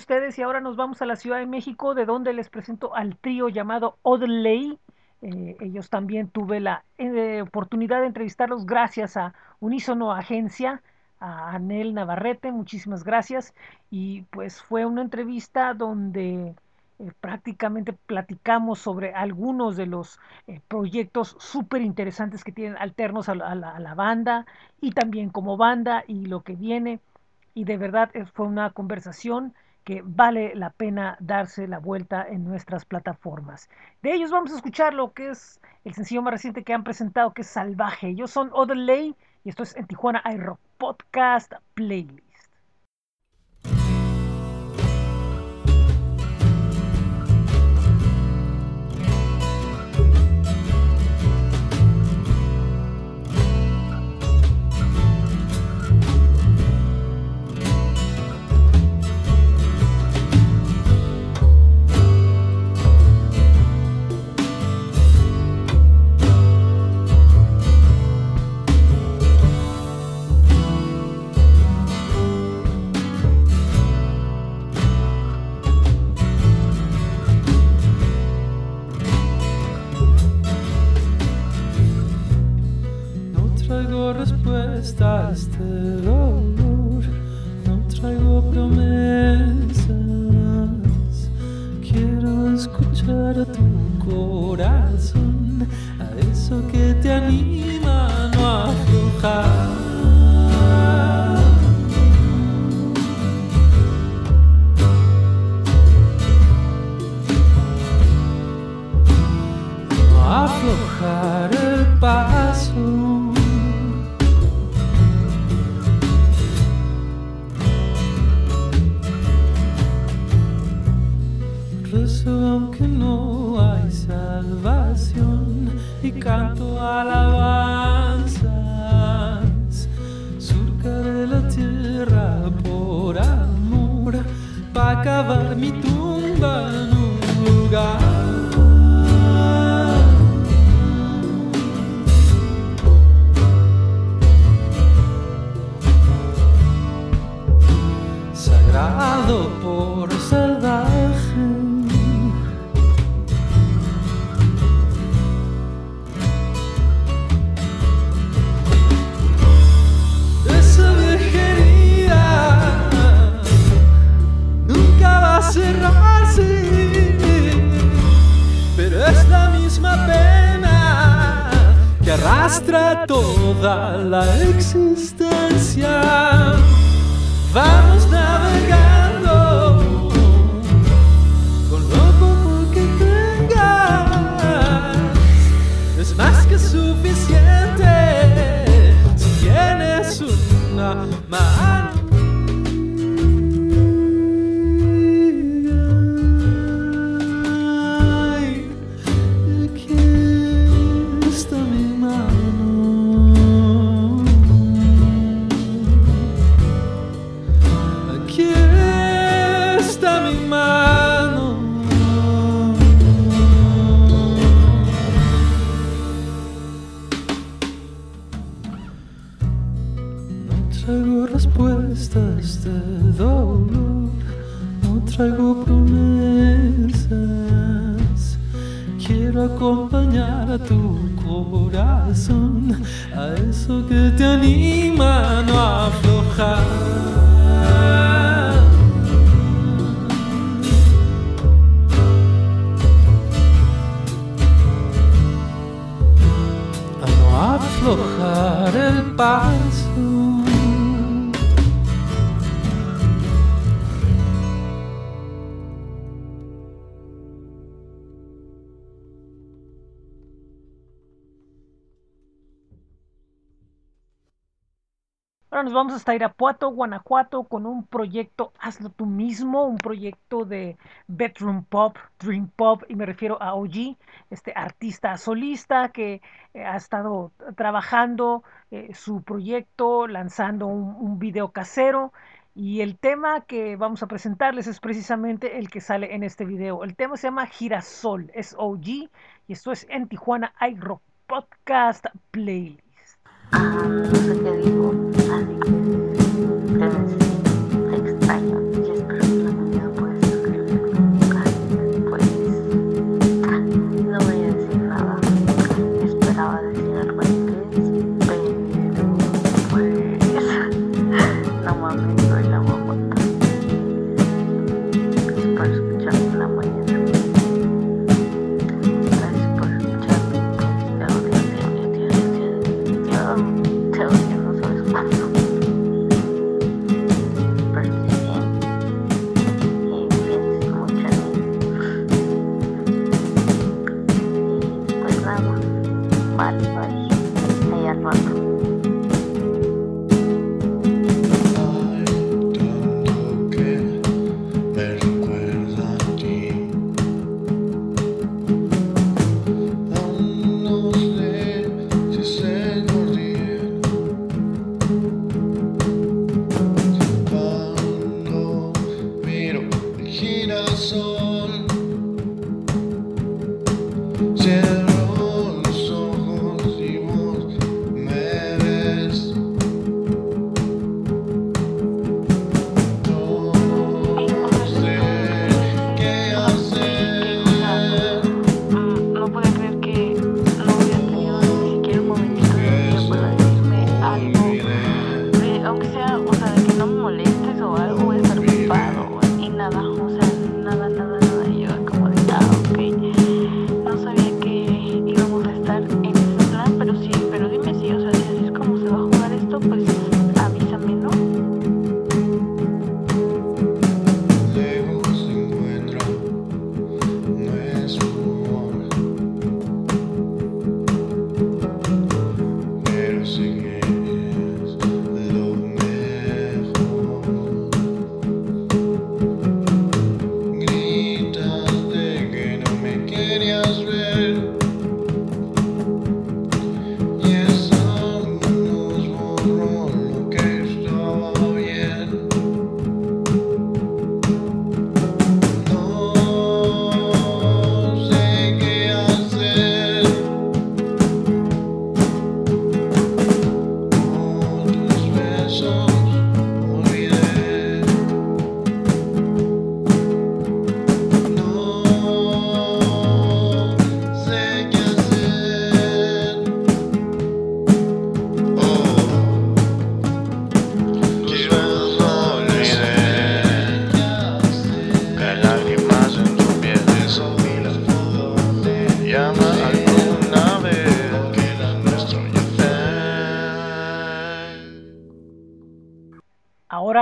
Ustedes y ahora nos vamos a la Ciudad de México, de donde les presento al trío llamado Odley. Eh, ellos también tuve la eh, oportunidad de entrevistarlos gracias a Unísono Agencia, a Anel Navarrete, muchísimas gracias. Y pues fue una entrevista donde eh, prácticamente platicamos sobre algunos de los eh, proyectos súper interesantes que tienen alternos a la, banda y también como banda y lo que viene y de verdad fue una conversación que vale la pena darse la vuelta en nuestras plataformas. De ellos vamos a escuchar lo que es el sencillo más reciente que han presentado, que es Salvaje. Ellos son Odelay y esto es en Tijuana iRock Podcast Playlist. Respuesta a este dolor, no traigo promesas. Quiero escuchar a tu corazón, a eso que te anima a no aflojar. Aflojar el paso. Aunque no hay salvación y canto alabanzas. Surcaré la tierra por amor, pa' cavar mi tumba en un lugar. Arrastra toda la existencia. Vamos acompañar a tu corazón, a eso que te anima a no aflojar. A no aflojar el paso. Ahora nos vamos hasta Irapuato, Guanajuato, con un proyecto Hazlo tú mismo, un proyecto de bedroom pop, dream pop, y me refiero a OG, este artista solista que eh, ha estado trabajando eh, su proyecto, lanzando un, video casero. Y el tema que vamos a presentarles es precisamente el que sale en este video. El tema se llama Girasol, es OG, y esto es en Tijuana iRock Podcast Playlist. No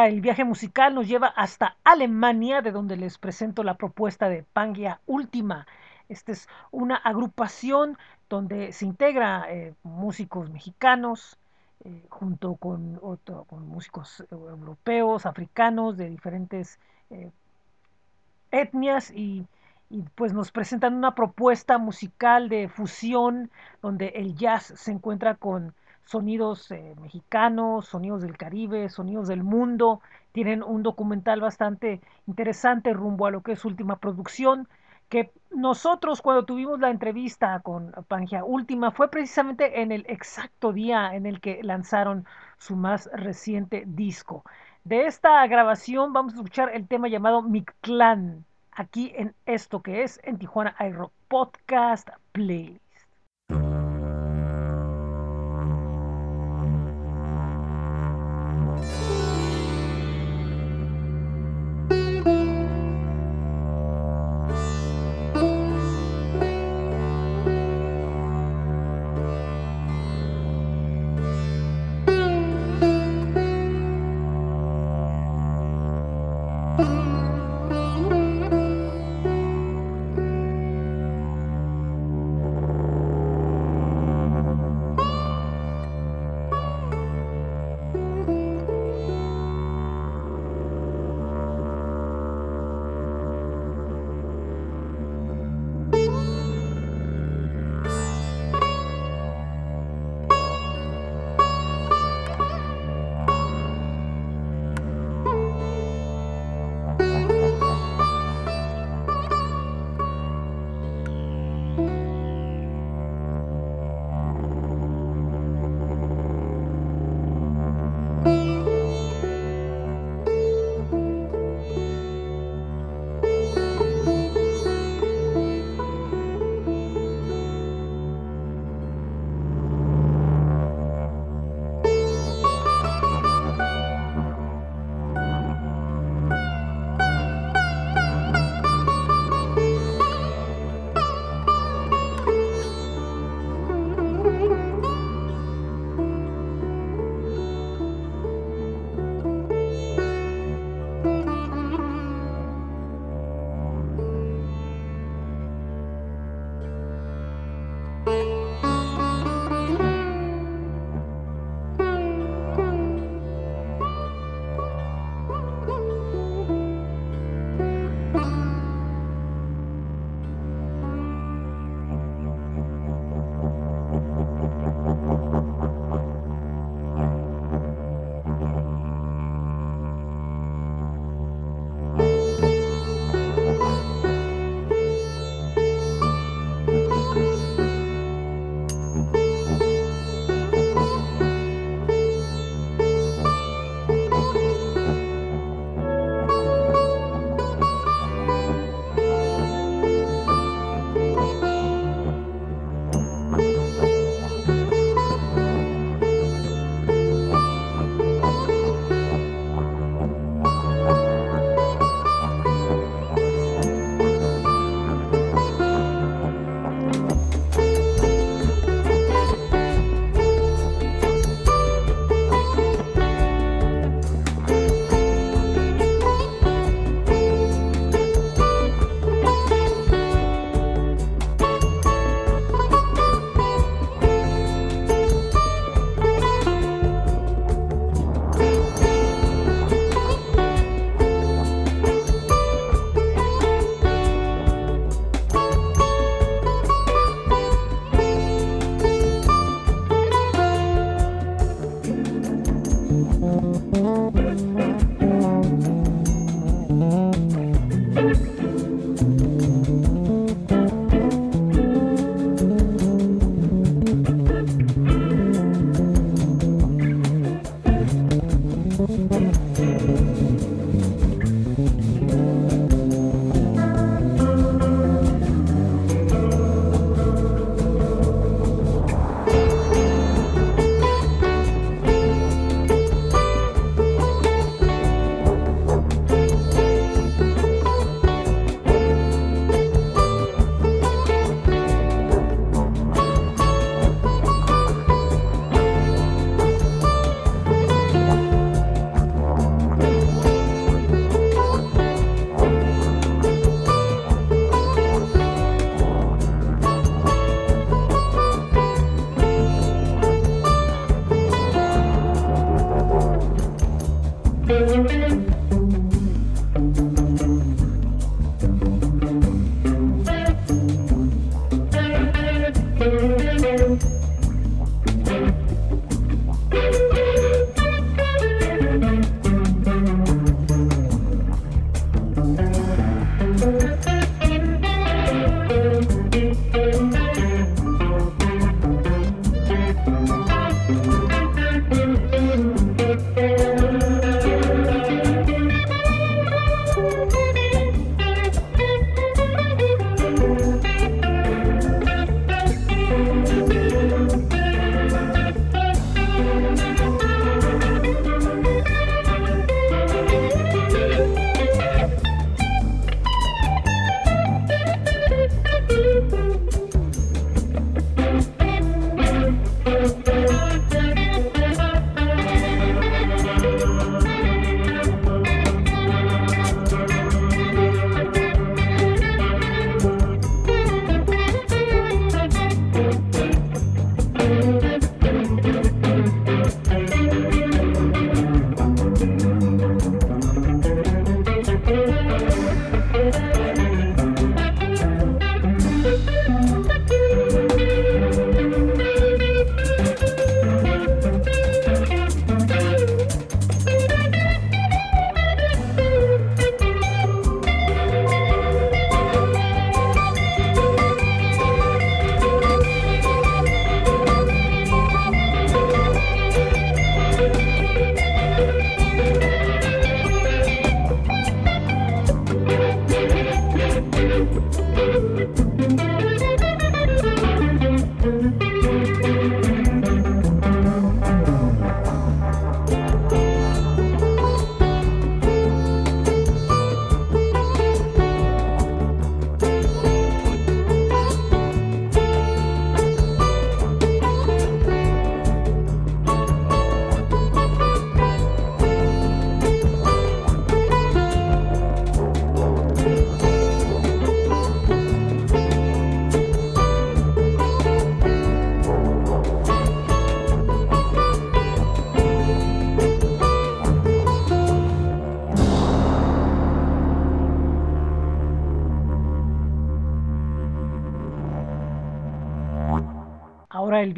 El viaje musical nos lleva hasta Alemania, de donde les presento la propuesta de Pangia Última. Esta es una agrupación donde se integra eh, músicos mexicanos eh, junto con, otro- músicos europeos, africanos, de diferentes eh, etnias y, y, pues nos presentan una propuesta musical de fusión donde el jazz se encuentra con sonidos eh, mexicanos, sonidos del Caribe, sonidos del mundo. Tienen un documental bastante interesante rumbo a lo que es su última producción que nosotros cuando tuvimos la entrevista con Pangea Última fue precisamente en el exacto día en el que lanzaron su más reciente disco. De esta grabación vamos a escuchar el tema llamado Mictlán, aquí en esto que es en Tijuana iRock Podcast Playlist.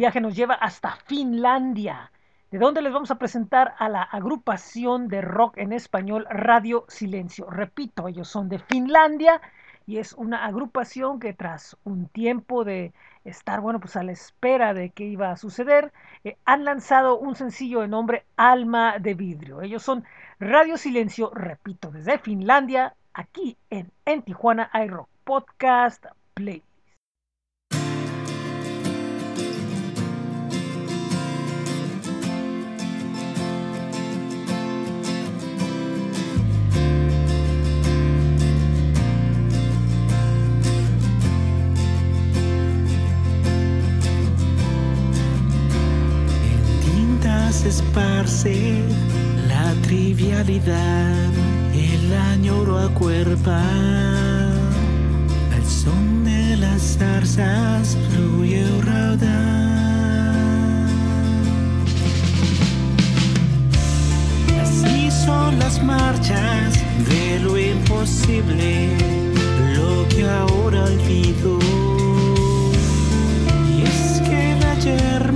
Viaje nos lleva hasta Finlandia, de donde les vamos a presentar a la agrupación de rock en español Radio Silencio. Repito, ellos son de Finlandia y es una agrupación que tras un tiempo de estar, bueno, pues a la espera de qué iba a suceder, eh, han lanzado un sencillo de nombre Alma de Vidrio. Ellos son Radio Silencio, repito, desde Finlandia, aquí en, en Tijuana iRock Podcast Play. Tintas esparce la trivialidad, el añoro acuerpa. Al son de las zarzas fluye un raudal. Así son las marchas de lo imposible, lo que ahora olvido. Y es que ayer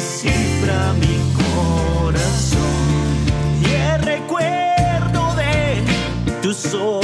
Descifra mi corazón. Y el recuerdo de tus ojos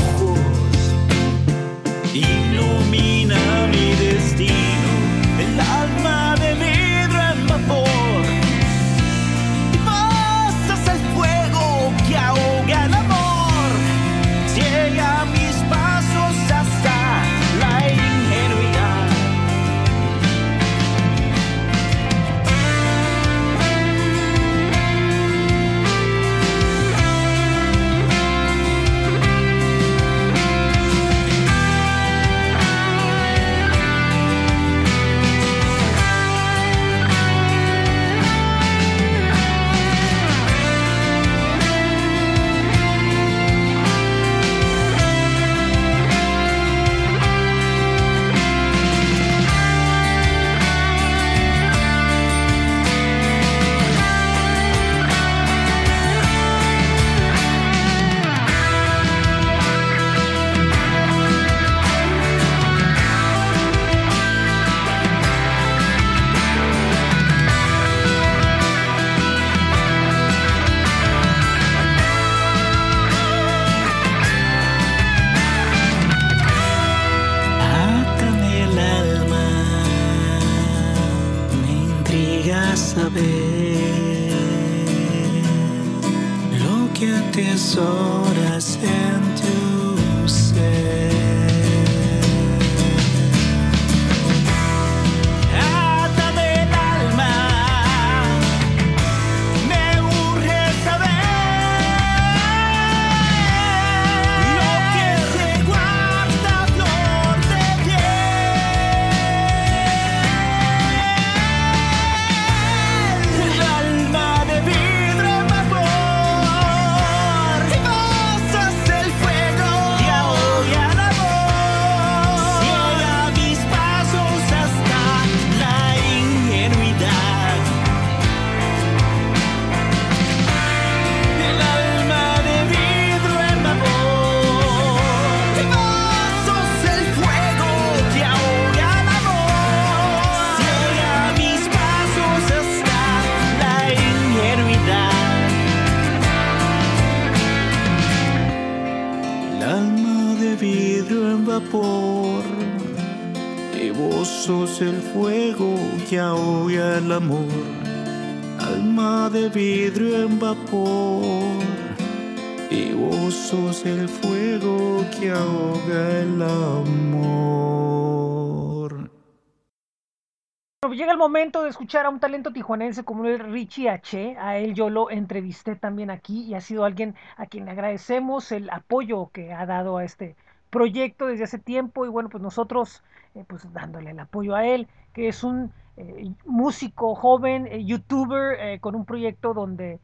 escuchar a un talento tijuanense como el Richie H. A él yo lo entrevisté también aquí y ha sido alguien a quien le agradecemos el apoyo que ha dado a este proyecto desde hace tiempo y bueno, pues nosotros eh, pues dándole el apoyo a él, que es un eh, músico joven, eh, youtuber, con un proyecto donde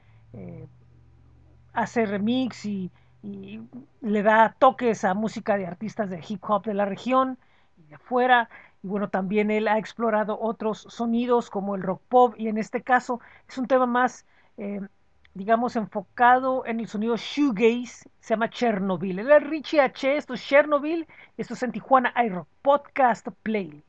hace remix y, y le da toques a música de artistas de hip hop de la región y de afuera. Y bueno, también él ha explorado otros sonidos como el rock pop y en este caso es un tema más, eh, digamos, enfocado en el sonido shoegaze, se llama Chernobyl. Él es Richie H, esto es Chernobyl, esto es en Tijuana iRock Podcast Playlist.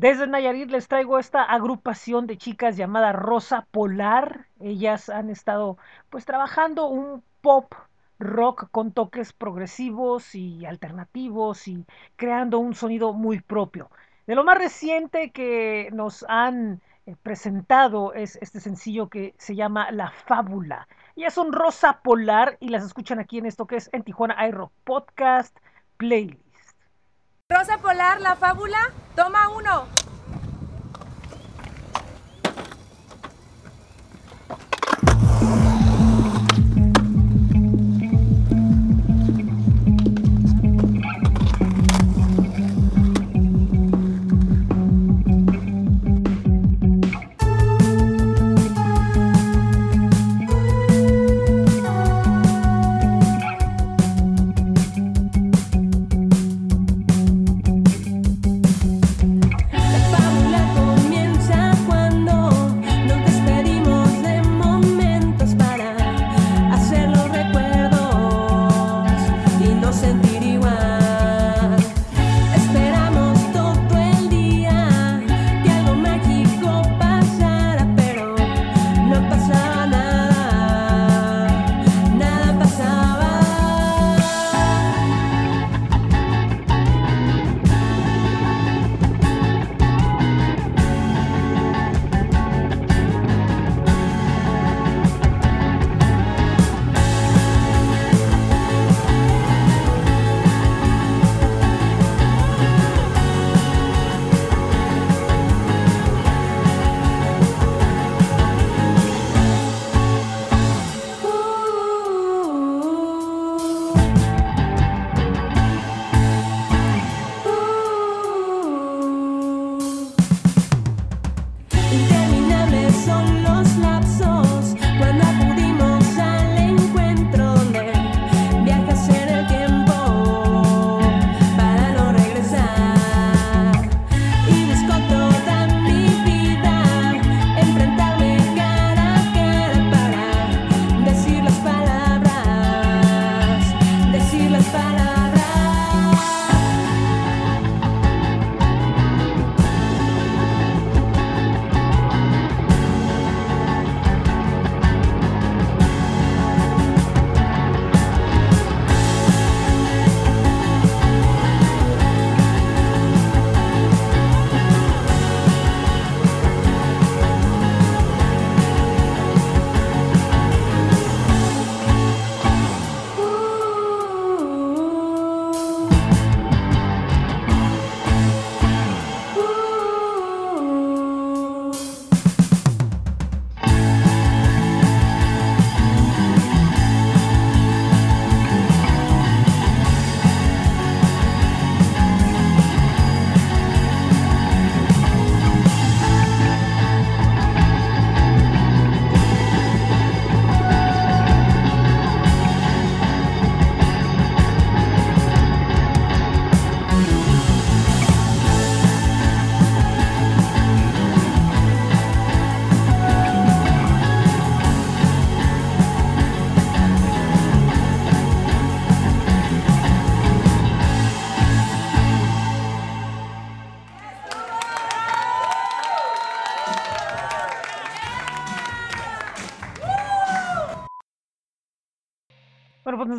Desde Nayarit les traigo esta agrupación de chicas llamada Rosa Polar. Ellas han estado pues trabajando un pop rock con toques progresivos y alternativos y creando un sonido muy propio. De lo más reciente que nos han eh, presentado es este sencillo que se llama La Fábula. Ellas son Rosa Polar y las escuchan aquí en esto que es en Tijuana iRock Podcast Playlist. Rosa Polar, la fábula, toma uno.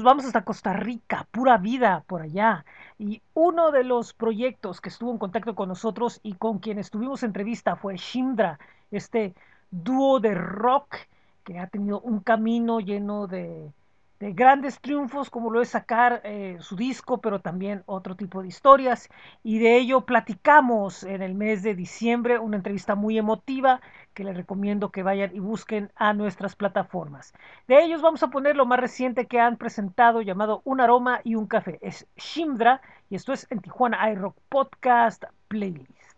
Vamos hasta Costa Rica, pura vida por allá. Y uno de los proyectos que estuvo en contacto con nosotros y con quien estuvimos en entrevista fue Shimdra, este dúo de rock que ha tenido un camino lleno de, de grandes triunfos, como lo es sacar eh, su disco, pero también otro tipo de historias. Y de ello platicamos en el mes de diciembre, una entrevista muy emotiva que les recomiendo que vayan y busquen a nuestras plataformas. De ellos vamos a poner lo más reciente que han presentado llamado Un aroma y un café. Es Shimdra y esto es en Tijuana iRock Podcast Playlist.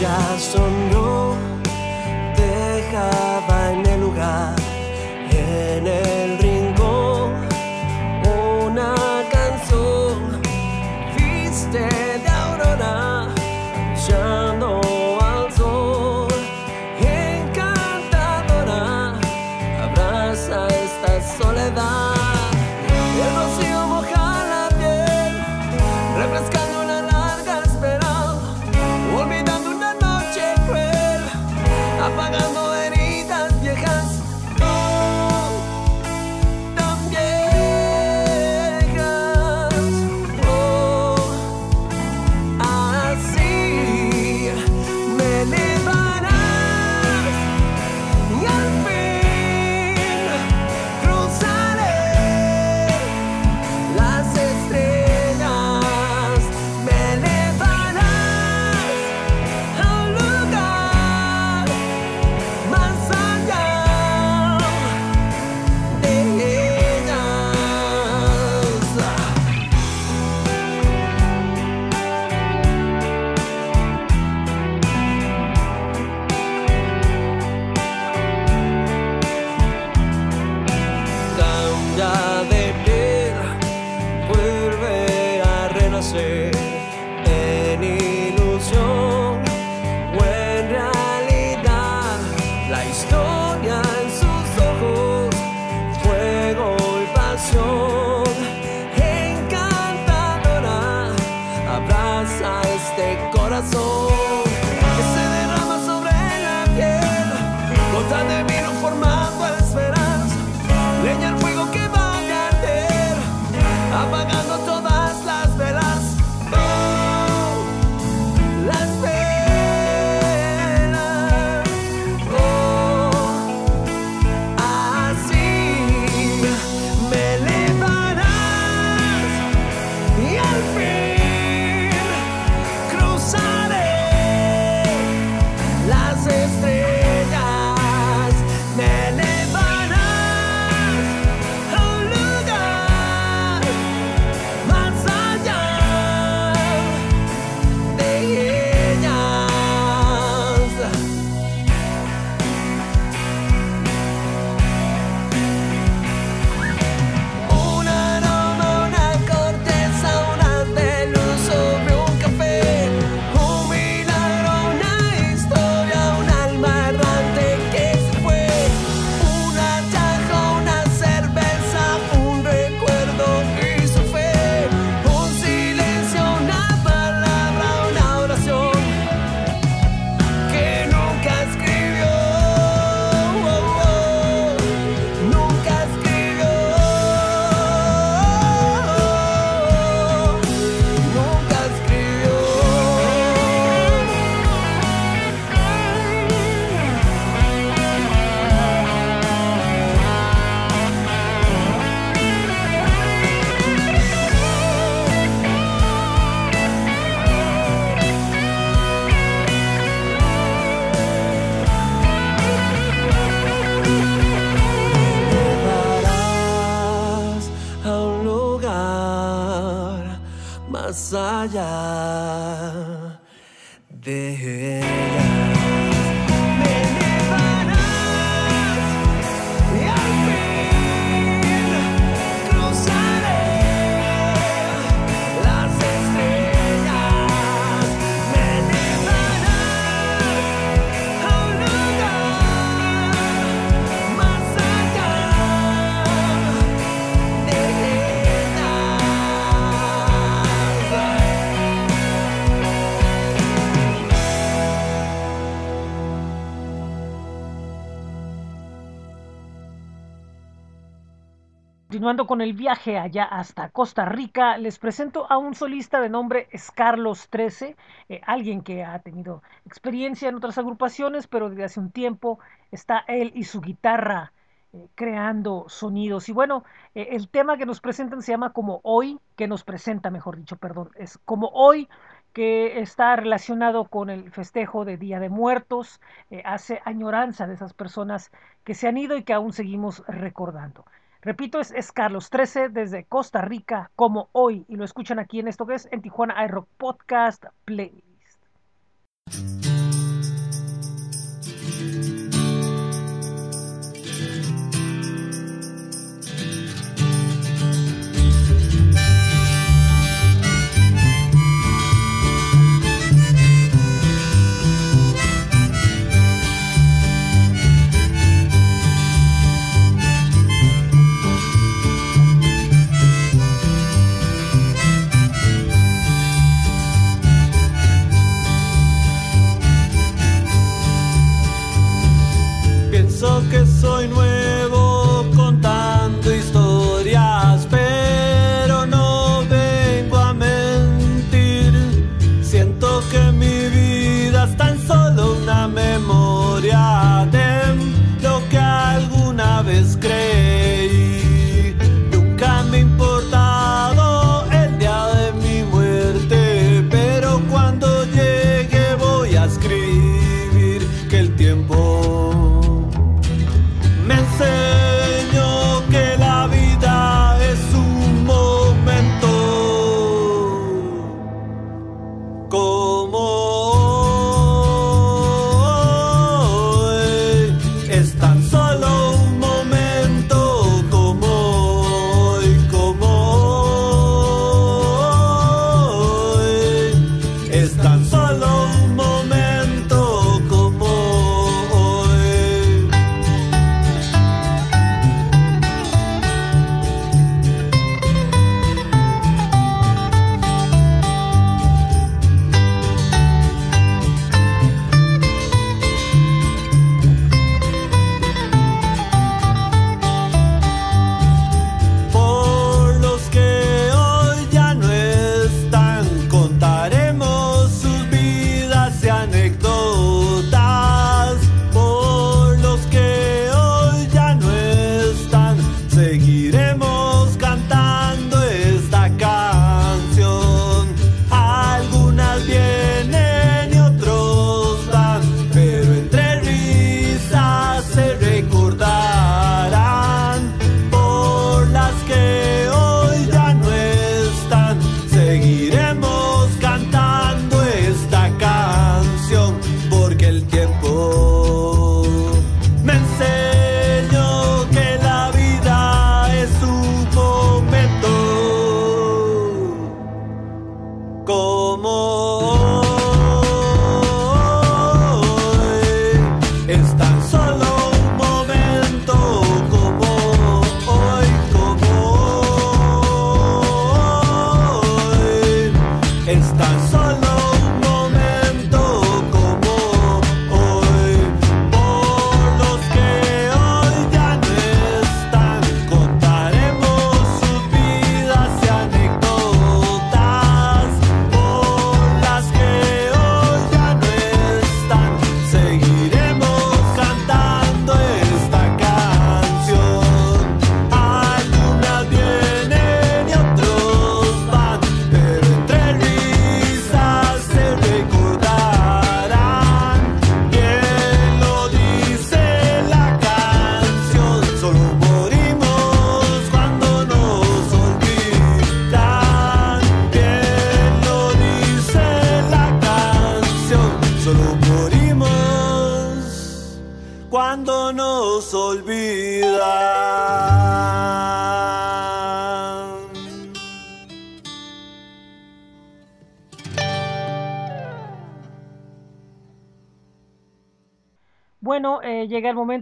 Ella sonó, Continuando con el viaje allá hasta Costa Rica, les presento a un solista de nombre Scarlos 13, eh, alguien que ha tenido experiencia en otras agrupaciones, pero desde hace un tiempo está él y su guitarra eh, creando sonidos. Y bueno, eh, el tema que nos presentan se llama Como Hoy, que nos presenta, mejor dicho, perdón, es Como Hoy, que está relacionado con el festejo de Día de Muertos, hace añoranza de esas personas que se han ido y que aún seguimos recordando. Repito, es, Carlos 13 desde Costa Rica, como hoy, y lo escuchan aquí en esto que es en Tijuana iRock Podcast Playlist. sonho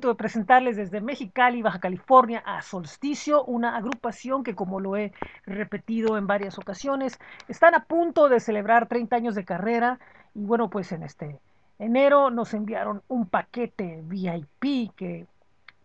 de presentarles desde Mexicali, Baja California, a Solsticio, una agrupación que, como lo he repetido en varias ocasiones, están a punto de celebrar 30 años de carrera y bueno, pues en este enero nos enviaron un paquete VIP que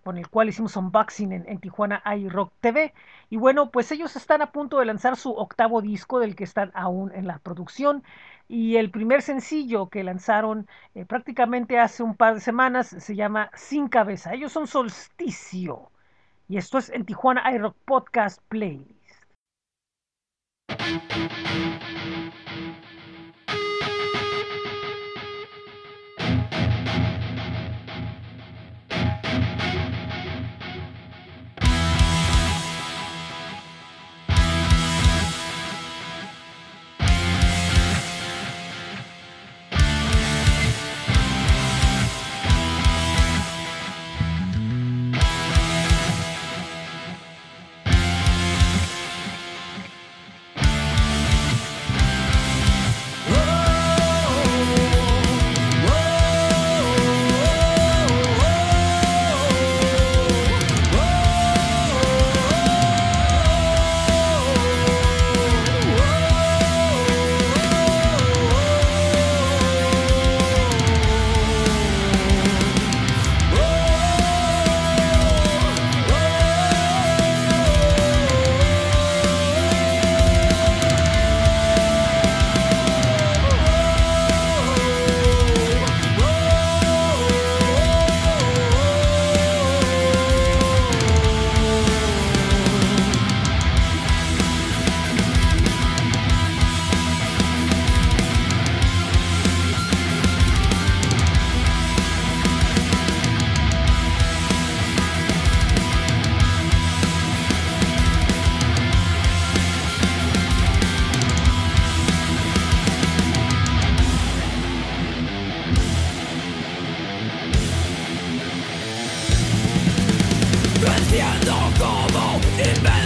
con el cual hicimos unboxing en, en Tijuana iRock TV. Y bueno, pues ellos están a punto de lanzar su octavo disco del que están aún en la producción. Y el primer sencillo que lanzaron eh, prácticamente hace un par de semanas se llama Sin Cabeza. Ellos son Solsticio. Y esto es en Tijuana iRock Podcast Playlist. No entiendo cómo inventas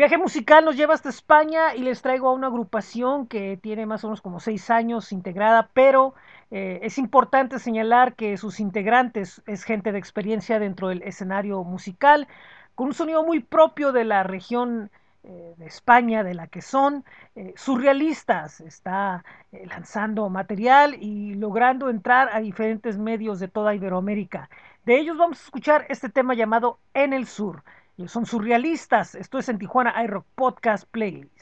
viaje musical nos lleva hasta España y les traigo a una agrupación que tiene más o menos como seis años integrada, pero eh, es importante señalar que sus integrantes es gente de experiencia dentro del escenario musical, con un sonido muy propio de la región eh, de España, de la que son eh, surrealistas, está lanzando material y logrando entrar a diferentes medios de toda Iberoamérica. De ellos vamos a escuchar este tema llamado En el Sur. Son surrealistas. Esto es en Tijuana iRock Podcast Playlist.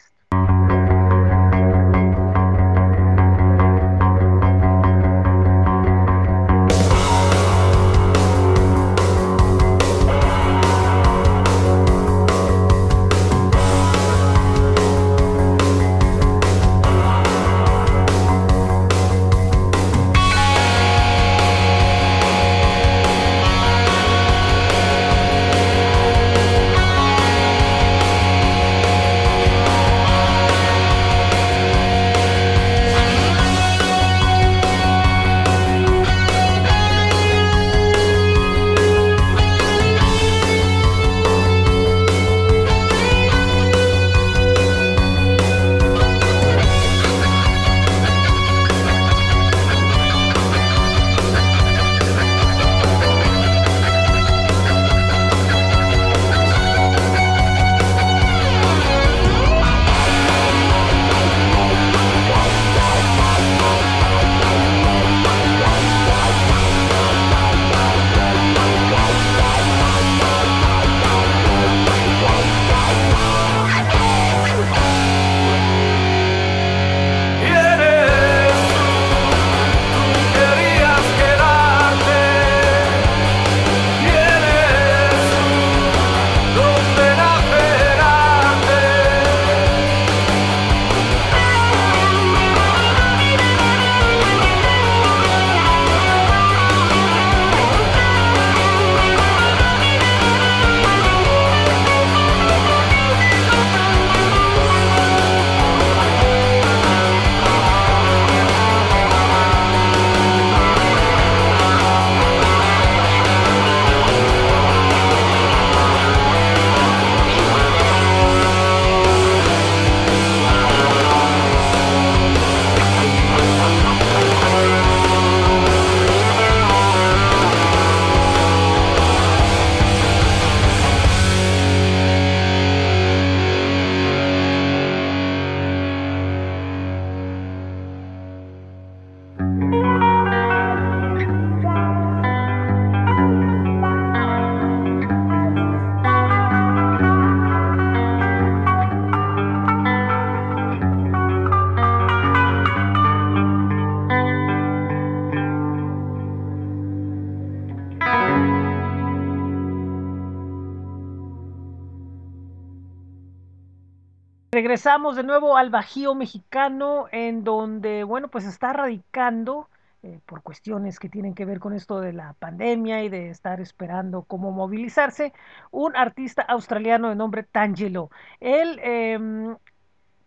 De nuevo al Bajío mexicano, en donde, bueno, pues está radicando eh, por cuestiones que tienen que ver con esto de la pandemia y de estar esperando cómo movilizarse, un artista australiano de nombre Tangelo. Él, em,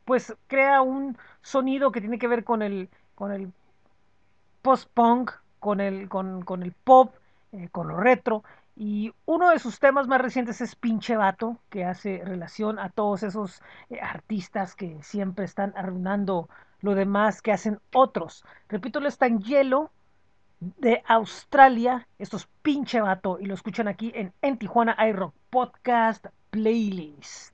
pues, crea un sonido que tiene que ver con el, con el post-punk, con el, con, con el pop, eh, con lo retro. Y uno de sus temas más recientes es Pinche Vato, que hace relación a todos esos eh, artistas que siempre están arruinando lo demás que hacen otros. Repito, lo está en hielo de Australia. Esto es Pinche Vato y lo escuchan aquí en, en Tijuana iRock Podcast Playlist.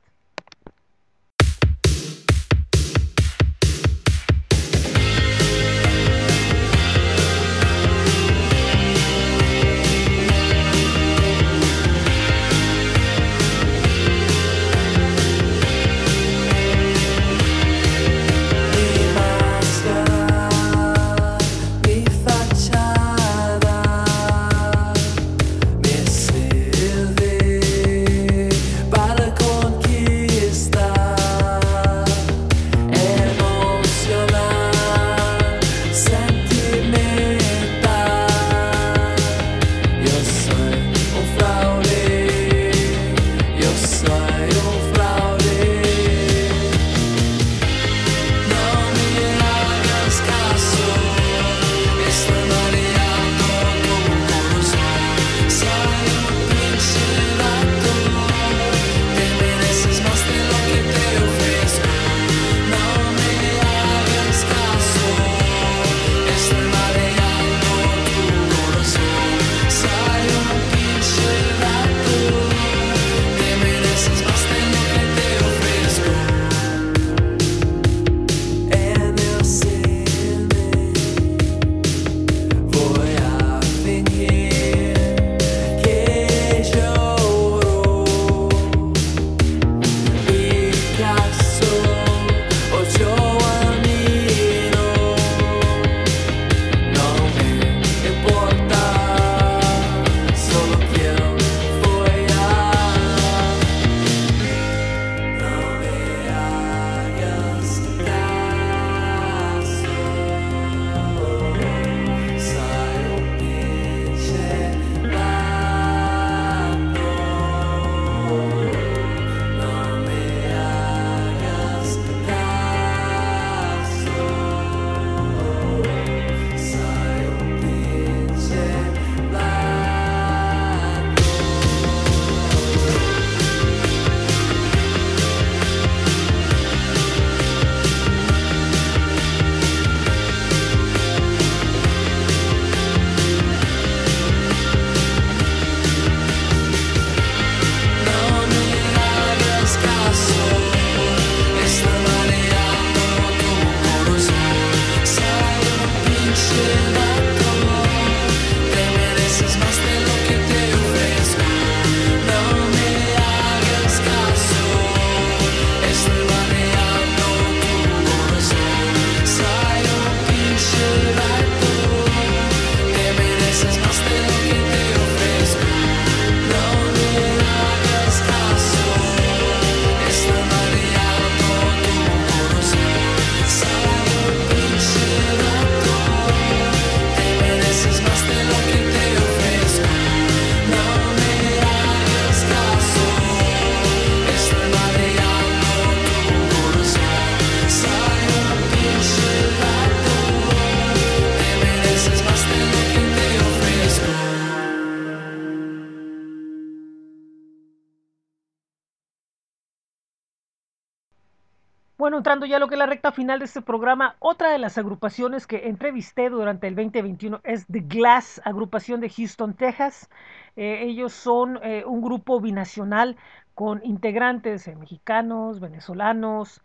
Entrando ya lo que es la recta final de este programa, otra de las agrupaciones que entrevisté durante el 2021 es The Glass, agrupación de Houston, Texas. Eh, ellos son eh, un grupo binacional con integrantes eh, mexicanos, venezolanos,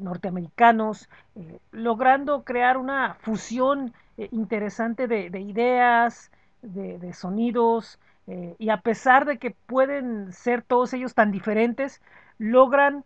norteamericanos, logrando crear una fusión interesante de, de ideas, de, de sonidos, y a pesar de que pueden ser todos ellos tan diferentes, logran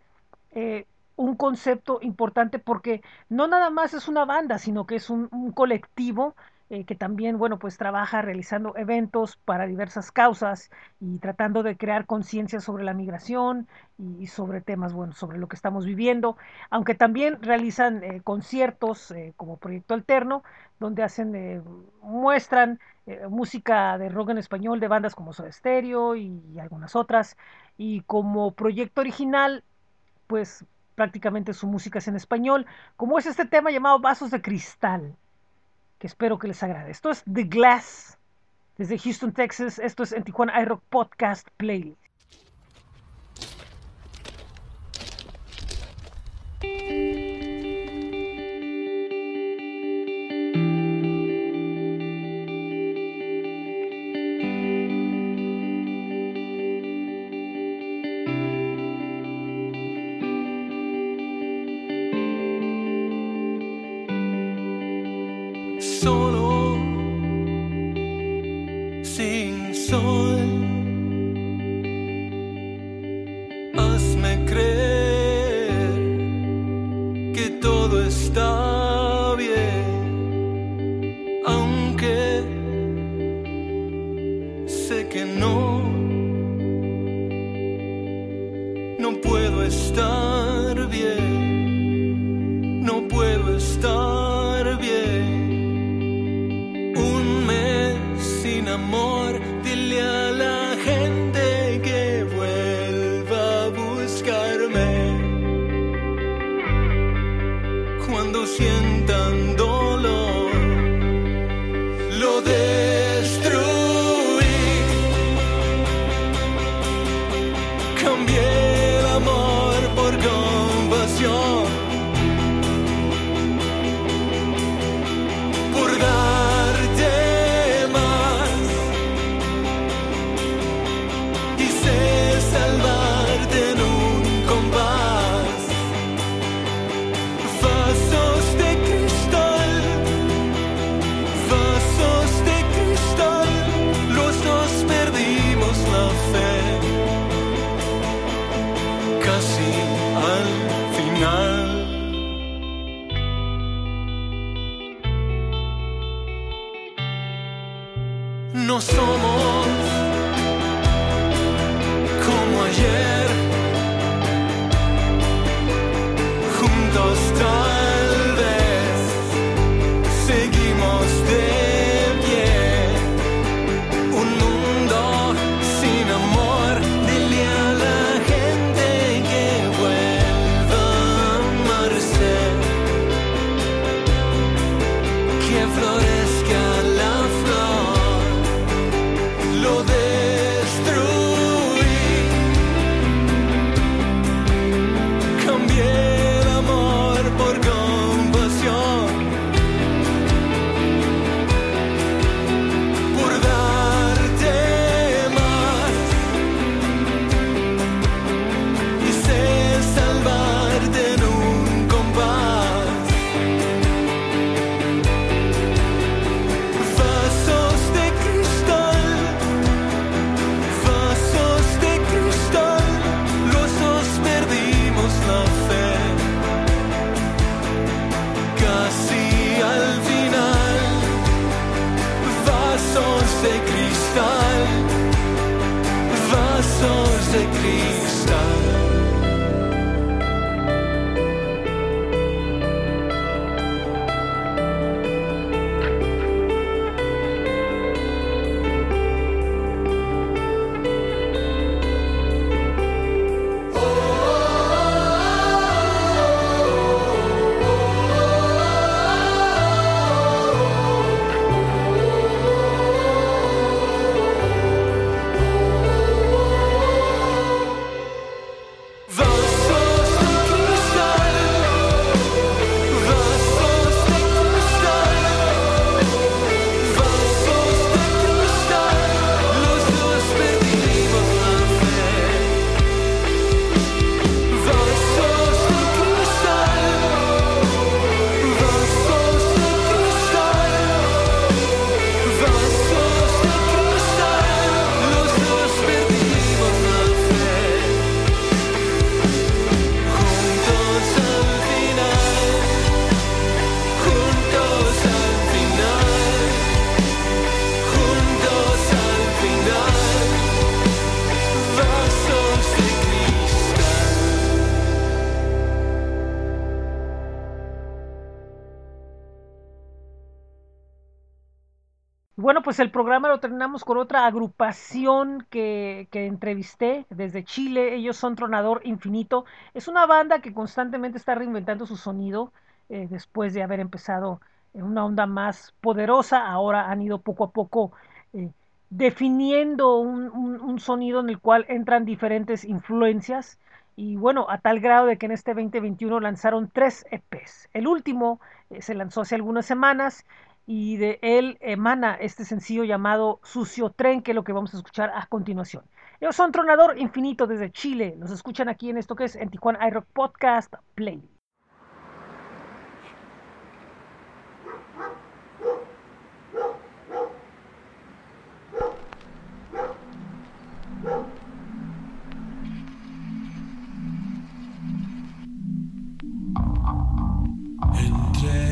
eh, un concepto importante porque no nada más es una banda, sino que es un, colectivo eh, que también, bueno, pues trabaja realizando eventos para diversas causas y tratando de crear conciencia sobre la migración y sobre temas, bueno, sobre lo que estamos viviendo, aunque también realizan eh, conciertos eh, como Proyecto Alterno, donde hacen, muestran música de rock en español de bandas como Soda Stereo y algunas otras, y como proyecto original pues prácticamente su música es en español, como es este tema llamado Vasos de Cristal, que espero que les agrade. Esto es The Glass, desde Houston, Texas. Esto es en Tijuana iRock Podcast Playlist. Pues el programa lo terminamos con otra agrupación que, entrevisté desde Chile. Ellos son Tronador Infinito. Es una banda que constantemente está reinventando su sonido eh, después de haber empezado en una onda más poderosa. Ahora han ido poco a poco eh, definiendo un sonido en el cual entran diferentes influencias. Y bueno, a tal grado de que en este 2021 lanzaron tres EPs. El último eh, se lanzó hace algunas semanas y de él emana este sencillo llamado Sucio Tren, que es lo que vamos a escuchar a continuación. Ellos son Tronador Infinito desde Chile. Nos escuchan aquí en esto que es en Tijuana iRock Podcast Play. Entré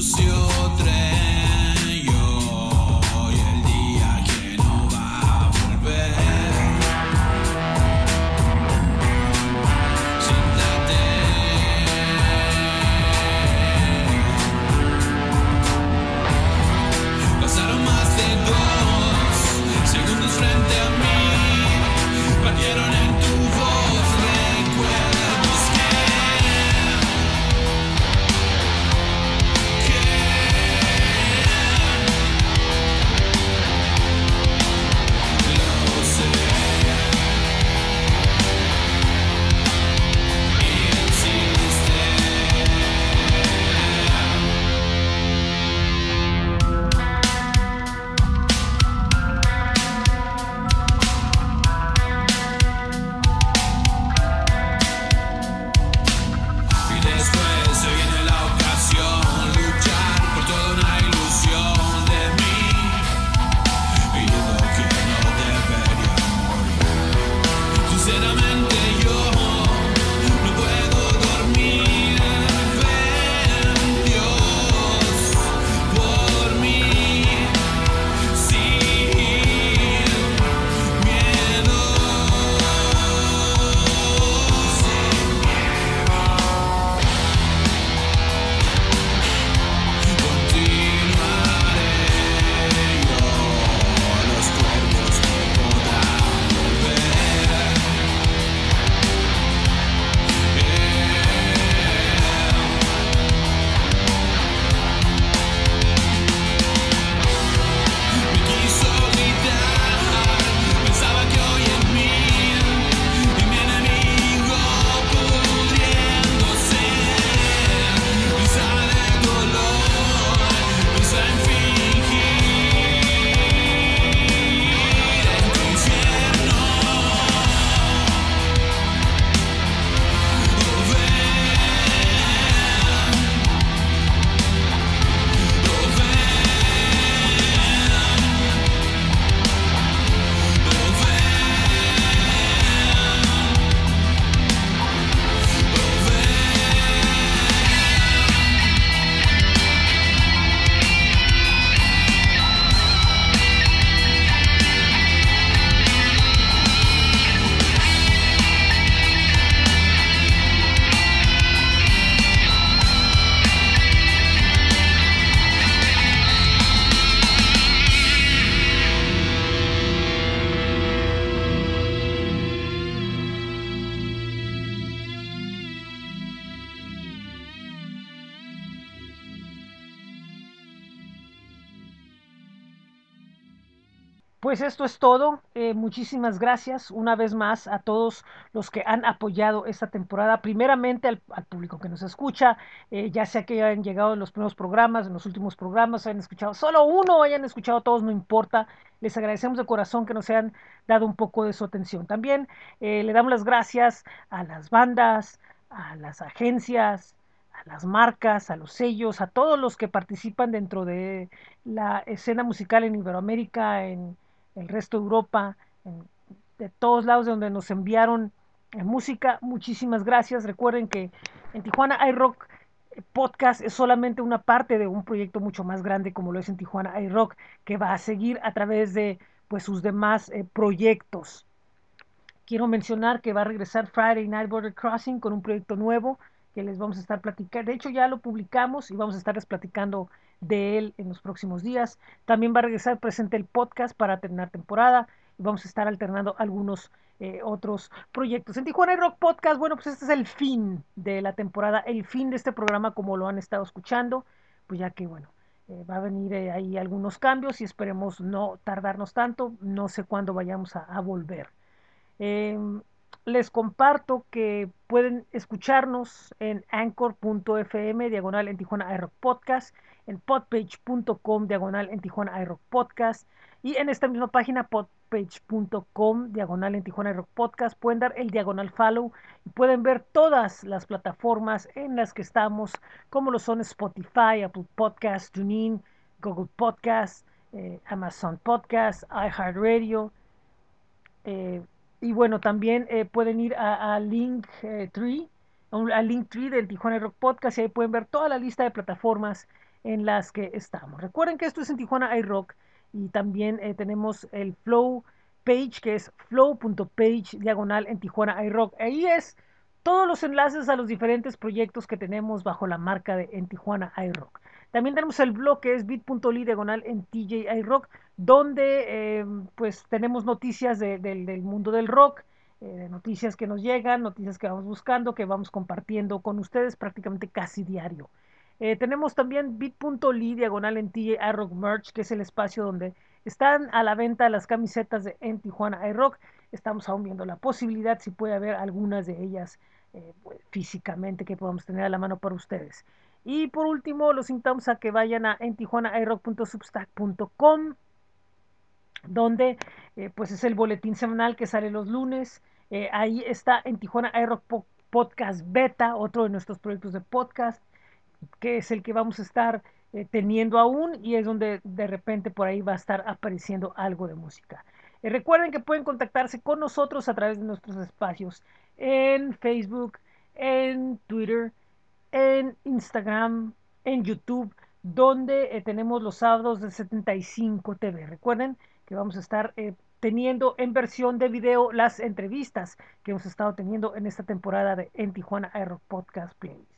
sucio tren Pues esto es todo. Eh, muchísimas gracias una vez más a todos los que han apoyado esta temporada. Primeramente al, al público que nos escucha, eh, ya sea que hayan llegado en los primeros programas, en los últimos programas, hayan escuchado solo uno, hayan escuchado todos, no importa. Les agradecemos de corazón que nos hayan dado un poco de su atención. También eh, le damos las gracias a las bandas, a las agencias, a las marcas, a los sellos, a todos los que participan dentro de la escena musical en Iberoamérica, en el resto de Europa, de todos lados de donde nos enviaron eh, música. Muchísimas gracias. Recuerden que en Tijuana iRock eh, Podcast es solamente una parte de un proyecto mucho más grande como lo es en Tijuana iRock, que va a seguir a través de pues sus demás eh, proyectos. Quiero mencionar que va a regresar Friday Night Border Crossing con un proyecto nuevo que les vamos a estar platicando. De hecho, ya lo publicamos y vamos a estarles platicando de él en los próximos días. También va a regresar presente el podcast para terminar temporada y vamos a estar alternando algunos eh, otros proyectos. En Tijuana Rock Podcast, bueno, pues este es el fin de la temporada, el fin de este programa como lo han estado escuchando, pues ya que, bueno, eh, va a venir eh, ahí algunos cambios y esperemos no tardarnos tanto, no sé cuándo vayamos a, a volver. Les comparto que pueden escucharnos en anchor.fm diagonal en Tijuana iRock Podcast, en podpage.com diagonal en Tijuana iRock Podcast y en esta misma página podpage.com diagonal en Tijuana iRock Podcast pueden dar el diagonal follow y pueden ver todas las plataformas en las que estamos como lo son Spotify, Apple Podcast, TuneIn, Google Podcast, eh, Amazon Podcast, iHeartRadio, eh, y bueno, también eh, pueden ir a, a Linktree, a Linktree del Tijuana Rock Podcast y ahí pueden ver toda la lista de plataformas en las que estamos. Recuerden que esto es en Tijuana iRock y también eh, tenemos el Flow page que es flow.page diagonal en Tijuana iRock. Ahí es todos los enlaces a los diferentes proyectos que tenemos bajo la marca de en Tijuana iRock. También tenemos el blog que es bit.ly diagonal en TJ iRock, donde eh, pues tenemos noticias de, de, del mundo del rock, eh, noticias que nos llegan, noticias que vamos buscando, que vamos compartiendo con ustedes prácticamente casi diario. Eh, tenemos también bit.ly diagonal en TJ iRock Merch, que es el espacio donde están a la venta las camisetas de en Tijuana iRock. Estamos aún viendo la posibilidad si puede haber algunas de ellas pues, físicamente que podamos tener a la mano para ustedes. Y por último, los invitamos a que vayan a en tijuanairock.substack.com, donde eh, pues es el boletín semanal que sale los lunes. Eh, ahí está en Tijuana iRock Podcast Beta, otro de nuestros proyectos de podcast, que es el que vamos a estar eh, teniendo aún y es donde de repente por ahí va a estar apareciendo algo de música. recuerden que pueden contactarse con nosotros a través de nuestros espacios en Facebook, en Twitter, en Instagram, en YouTube, donde eh, tenemos los sábados de 75 TV. Recuerden que vamos a estar eh, teniendo en versión de video las entrevistas que hemos estado teniendo en esta temporada de En Tijuana Aero Podcast Plays.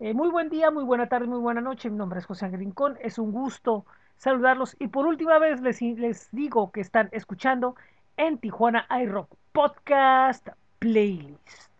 Eh, muy buen día, muy buena tarde, muy buena noche. Mi nombre es José Ángel. Es un gusto saludarlos y por última vez les, les digo que están escuchando en Tijuana iRock Podcast Playlist.